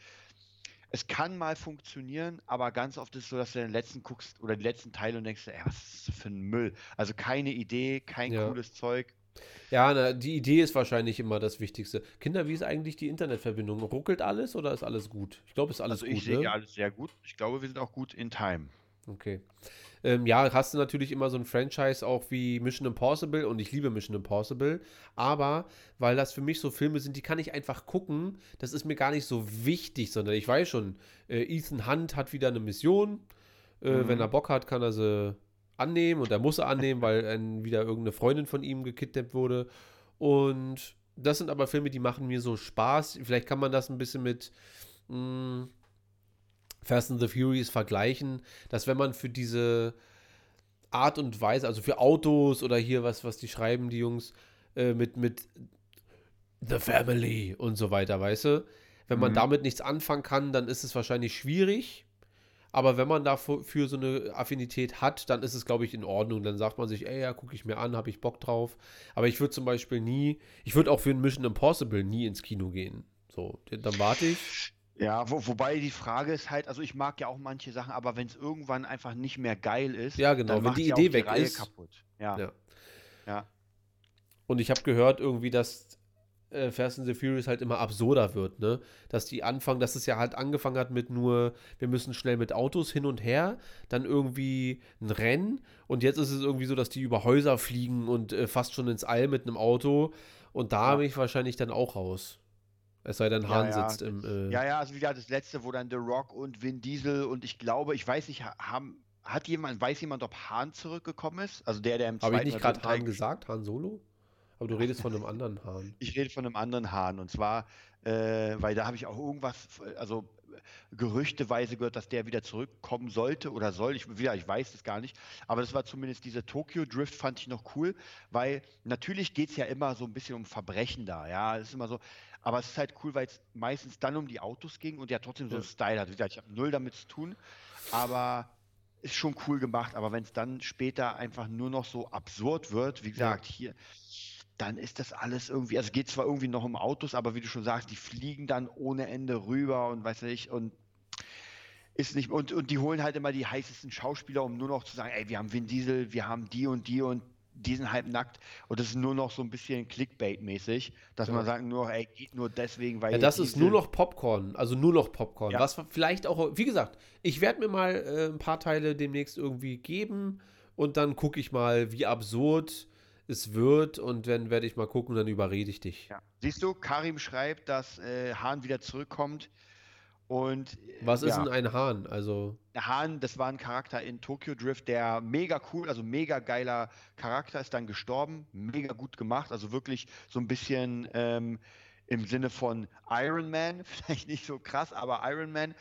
es kann mal funktionieren, aber ganz oft ist es so, dass du den letzten guckst oder die letzten Teile und denkst, ey, was ist das für ein Müll? Also keine Idee, kein ja. cooles Zeug. Ja, na, die Idee ist wahrscheinlich immer das Wichtigste. Kinder, wie ist eigentlich die Internetverbindung? Ruckelt alles oder ist alles gut? Ich glaube, es ist alles also gut. Ich sehe ne? alles sehr gut. Ich glaube, wir sind auch gut in Time. Okay. Ähm, ja, hast du natürlich immer so ein Franchise auch wie Mission Impossible und ich liebe Mission Impossible, aber weil das für mich so Filme sind, die kann ich einfach gucken, das ist mir gar nicht so wichtig, sondern ich weiß schon, äh, Ethan Hunt hat wieder eine Mission, äh, mhm. wenn er Bock hat, kann er sie annehmen und er muss sie annehmen, weil ein, wieder irgendeine Freundin von ihm gekidnappt wurde und das sind aber Filme, die machen mir so Spaß, vielleicht kann man das ein bisschen mit mh, hm, Fast and the Furious vergleichen, dass wenn man für diese Art und Weise, also für Autos oder hier was, was die schreiben, die Jungs, äh, mit, mit The Family und so weiter, weißt du? Wenn man mhm. damit nichts anfangen kann, dann ist es wahrscheinlich schwierig. Aber wenn man dafür so eine Affinität hat, dann ist es, glaube ich, in Ordnung. Dann sagt man sich, ey, ja, gucke ich mir an, habe ich Bock drauf. Aber ich würde zum Beispiel nie, ich würde auch für ein Mission Impossible nie ins Kino gehen. So, dann warte ich. Ja, wo, wobei die Frage ist halt, also ich mag ja auch manche Sachen, aber wenn es irgendwann einfach nicht mehr geil ist, ja genau, wenn die Idee weg die ist, kaputt. Ja. ja. ja. Und ich habe gehört irgendwie, dass äh, Fast and the Furious halt immer absurder wird, ne? Dass die anfangen, dass es ja halt angefangen hat mit nur, wir müssen schnell mit Autos hin und her, dann irgendwie ein Rennen und jetzt ist es irgendwie so, dass die über Häuser fliegen und äh, fast schon ins All mit einem Auto und da ja. bin ich wahrscheinlich dann auch raus. Es sei denn, Hahn ja, ja. sitzt im. Äh ja, ja, also wieder das letzte, wo dann The Rock und Vin Diesel und ich glaube, ich weiß nicht, haben, hat jemand, weiß jemand, ob Hahn zurückgekommen ist? Also der, der im Habe ich nicht gerade Hahn gesagt, Hahn Solo? Aber du redest von einem anderen Hahn. Ich rede von einem anderen Hahn und zwar, äh, weil da habe ich auch irgendwas, also gerüchteweise gehört, dass der wieder zurückkommen sollte oder soll. Ich, wieder, ich weiß es gar nicht. Aber das war zumindest diese Tokyo Drift, fand ich noch cool, weil natürlich geht es ja immer so ein bisschen um Verbrechen da. Ja, es ist immer so, aber es ist halt cool, weil es meistens dann um die Autos ging und ja trotzdem so einen Style hat. Ich habe null damit zu tun, aber ist schon cool gemacht. Aber wenn es dann später einfach nur noch so absurd wird, wie gesagt, ja. hier, dann ist das alles irgendwie, also es geht zwar irgendwie noch um Autos, aber wie du schon sagst, die fliegen dann ohne Ende rüber und weiß nicht, und ist nicht, und, und die holen halt immer die heißesten Schauspieler, um nur noch zu sagen, ey, wir haben Vin Diesel, wir haben die und die und die sind halb nackt und das ist nur noch so ein bisschen Clickbait-mäßig, dass ja. man sagt nur, ey, geht nur deswegen, weil. Ja, das ist nur noch Popcorn, also nur noch Popcorn. Ja. Was vielleicht auch, wie gesagt, ich werde mir mal äh, ein paar Teile demnächst irgendwie geben und dann gucke ich mal, wie absurd es wird und dann werde ich mal gucken, dann überrede ich dich. Ja. Siehst du, Karim schreibt, dass äh, Hahn wieder zurückkommt und, Was ist ja, denn ein Hahn? Also Hahn, das war ein Charakter in Tokyo Drift, der mega cool, also mega geiler Charakter, ist dann gestorben, mega gut gemacht, also wirklich so ein bisschen ähm, im Sinne von Iron Man, vielleicht nicht so krass, aber Iron Man.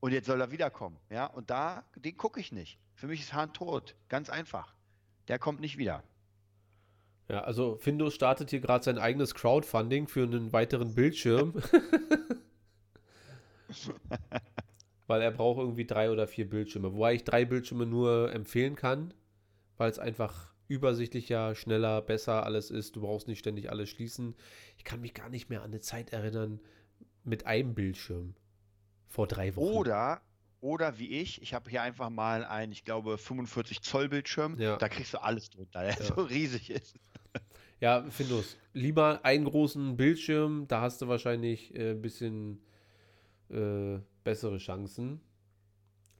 Und jetzt soll er wiederkommen, ja. Und da, den gucke ich nicht. Für mich ist Hahn tot, ganz einfach. Der kommt nicht wieder. Ja, also Findus startet hier gerade sein eigenes Crowdfunding für einen weiteren Bildschirm. weil er braucht irgendwie drei oder vier Bildschirme. Wobei ich drei Bildschirme nur empfehlen kann, weil es einfach übersichtlicher, schneller, besser alles ist. Du brauchst nicht ständig alles schließen. Ich kann mich gar nicht mehr an eine Zeit erinnern mit einem Bildschirm vor drei Wochen. Oder oder wie ich, ich habe hier einfach mal einen, ich glaube, 45 Zoll Bildschirm. Ja. Da kriegst du alles drunter, der ja. so riesig ist. Ja, Findus. Lieber einen großen Bildschirm, da hast du wahrscheinlich äh, ein bisschen äh, bessere Chancen.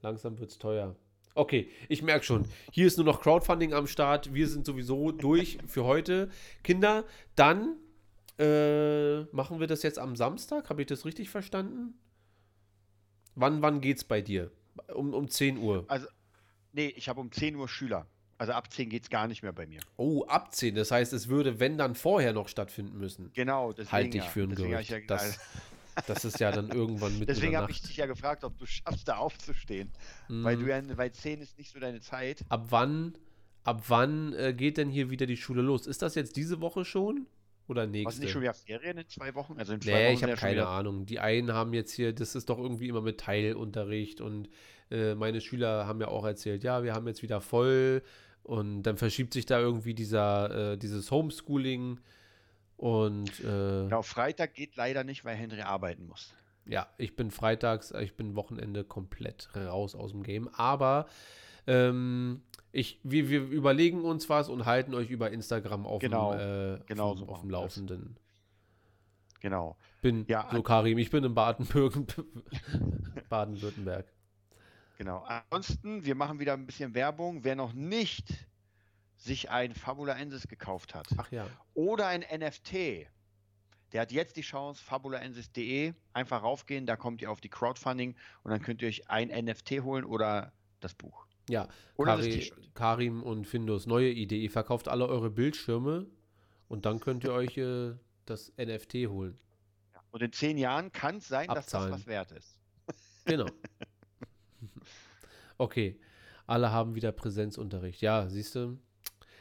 Langsam wird es teuer. Okay, ich merke schon. Hier ist nur noch Crowdfunding am Start. Wir sind sowieso durch für heute. Kinder, dann äh, machen wir das jetzt am Samstag. Habe ich das richtig verstanden? Wann, wann geht's bei dir? Um, um 10 Uhr. Also, nee, ich habe um 10 Uhr Schüler. Also ab 10 geht es gar nicht mehr bei mir. Oh, ab 10. Das heißt, es würde, wenn dann vorher noch stattfinden müssen. Genau, deswegen. Halte ich ja. für ein Gerücht. ja, das, das ist ja dann irgendwann mit Deswegen habe ich dich ja gefragt, ob du schaffst, da aufzustehen. Weil du ja, weil 10 ist nicht so deine Zeit. Ab wann, ab wann äh, geht denn hier wieder die Schule los? Ist das jetzt diese Woche schon? Oder Was nächste? nicht schon wieder Ferien in zwei Wochen? Also in zwei Nee, Wochen ich habe keine wieder- Ahnung. Die einen haben jetzt hier, das ist doch irgendwie immer mit Teilunterricht und äh, meine Schüler haben ja auch erzählt, ja, wir haben jetzt wieder voll und dann verschiebt sich da irgendwie dieser, äh, dieses Homeschooling und äh, Genau, Freitag geht leider nicht, weil Henry arbeiten muss. ja, ich bin freitags, ich bin Wochenende komplett raus aus dem Game, aber ähm, ich, wir, wir überlegen uns was und halten euch über Instagram auf Genau, dem, äh, genau auf, so dem- auf dem machen wir das. Laufenden. Genau. Bin Ja, so Karim, ich bin in Baden-Württemberg. Baden-Württemberg. Genau. Ansonsten, wir machen wieder ein bisschen Werbung. Wer noch nicht sich ein Fabula Ensis gekauft hat ja. oder ein NFT, der hat jetzt die Chance, fabulaensis.de, einfach raufgehen, da kommt ihr auf die Crowdfunding und dann könnt ihr euch ein NFT holen oder das Buch. Ja, Kari. Karim und Findus, neue Idee. Ihr verkauft alle eure Bildschirme und dann könnt ihr euch äh, das NFT holen. Und in zehn Jahren kann es sein, dass das Abzahlen. was wert ist. Genau. okay. Alle haben wieder Präsenzunterricht. Ja, siehst du.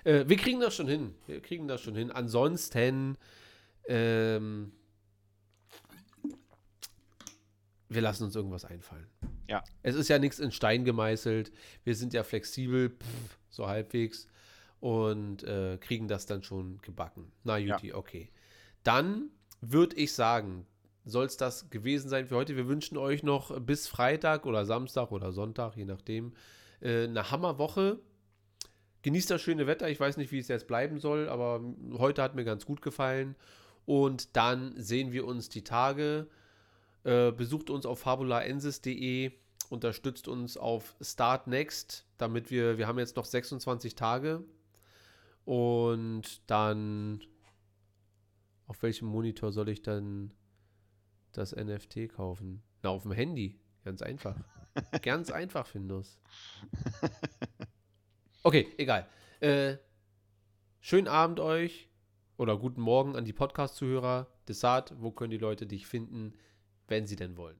Äh, wir kriegen das schon hin. Wir kriegen das schon hin. Ansonsten, ähm, wir lassen uns irgendwas einfallen. Ja. Es ist ja nichts in Stein gemeißelt. Wir sind ja flexibel, pff, so halbwegs. Und äh, kriegen das dann schon gebacken. Na, Ja. Juti, okay. Dann würde ich sagen, soll es das gewesen sein für heute. Wir wünschen euch noch bis Freitag oder Samstag oder Sonntag, je nachdem, äh, eine Hammerwoche. Genießt das schöne Wetter. Ich weiß nicht, wie es jetzt bleiben soll, aber heute hat mir ganz gut gefallen. Und dann sehen wir uns die Tage. Äh, besucht uns auf fabulaensis.de, unterstützt uns auf Start Next, damit wir, wir haben jetzt noch 26 Tage. Und dann, auf welchem Monitor soll ich dann das NFT kaufen? Na, auf dem Handy. Ganz einfach. Ganz einfach, Findus. Okay, egal. Äh, schönen Abend euch oder guten Morgen an die Podcast-Zuhörer. Desart, wo können die Leute dich finden, wenn sie denn wollen?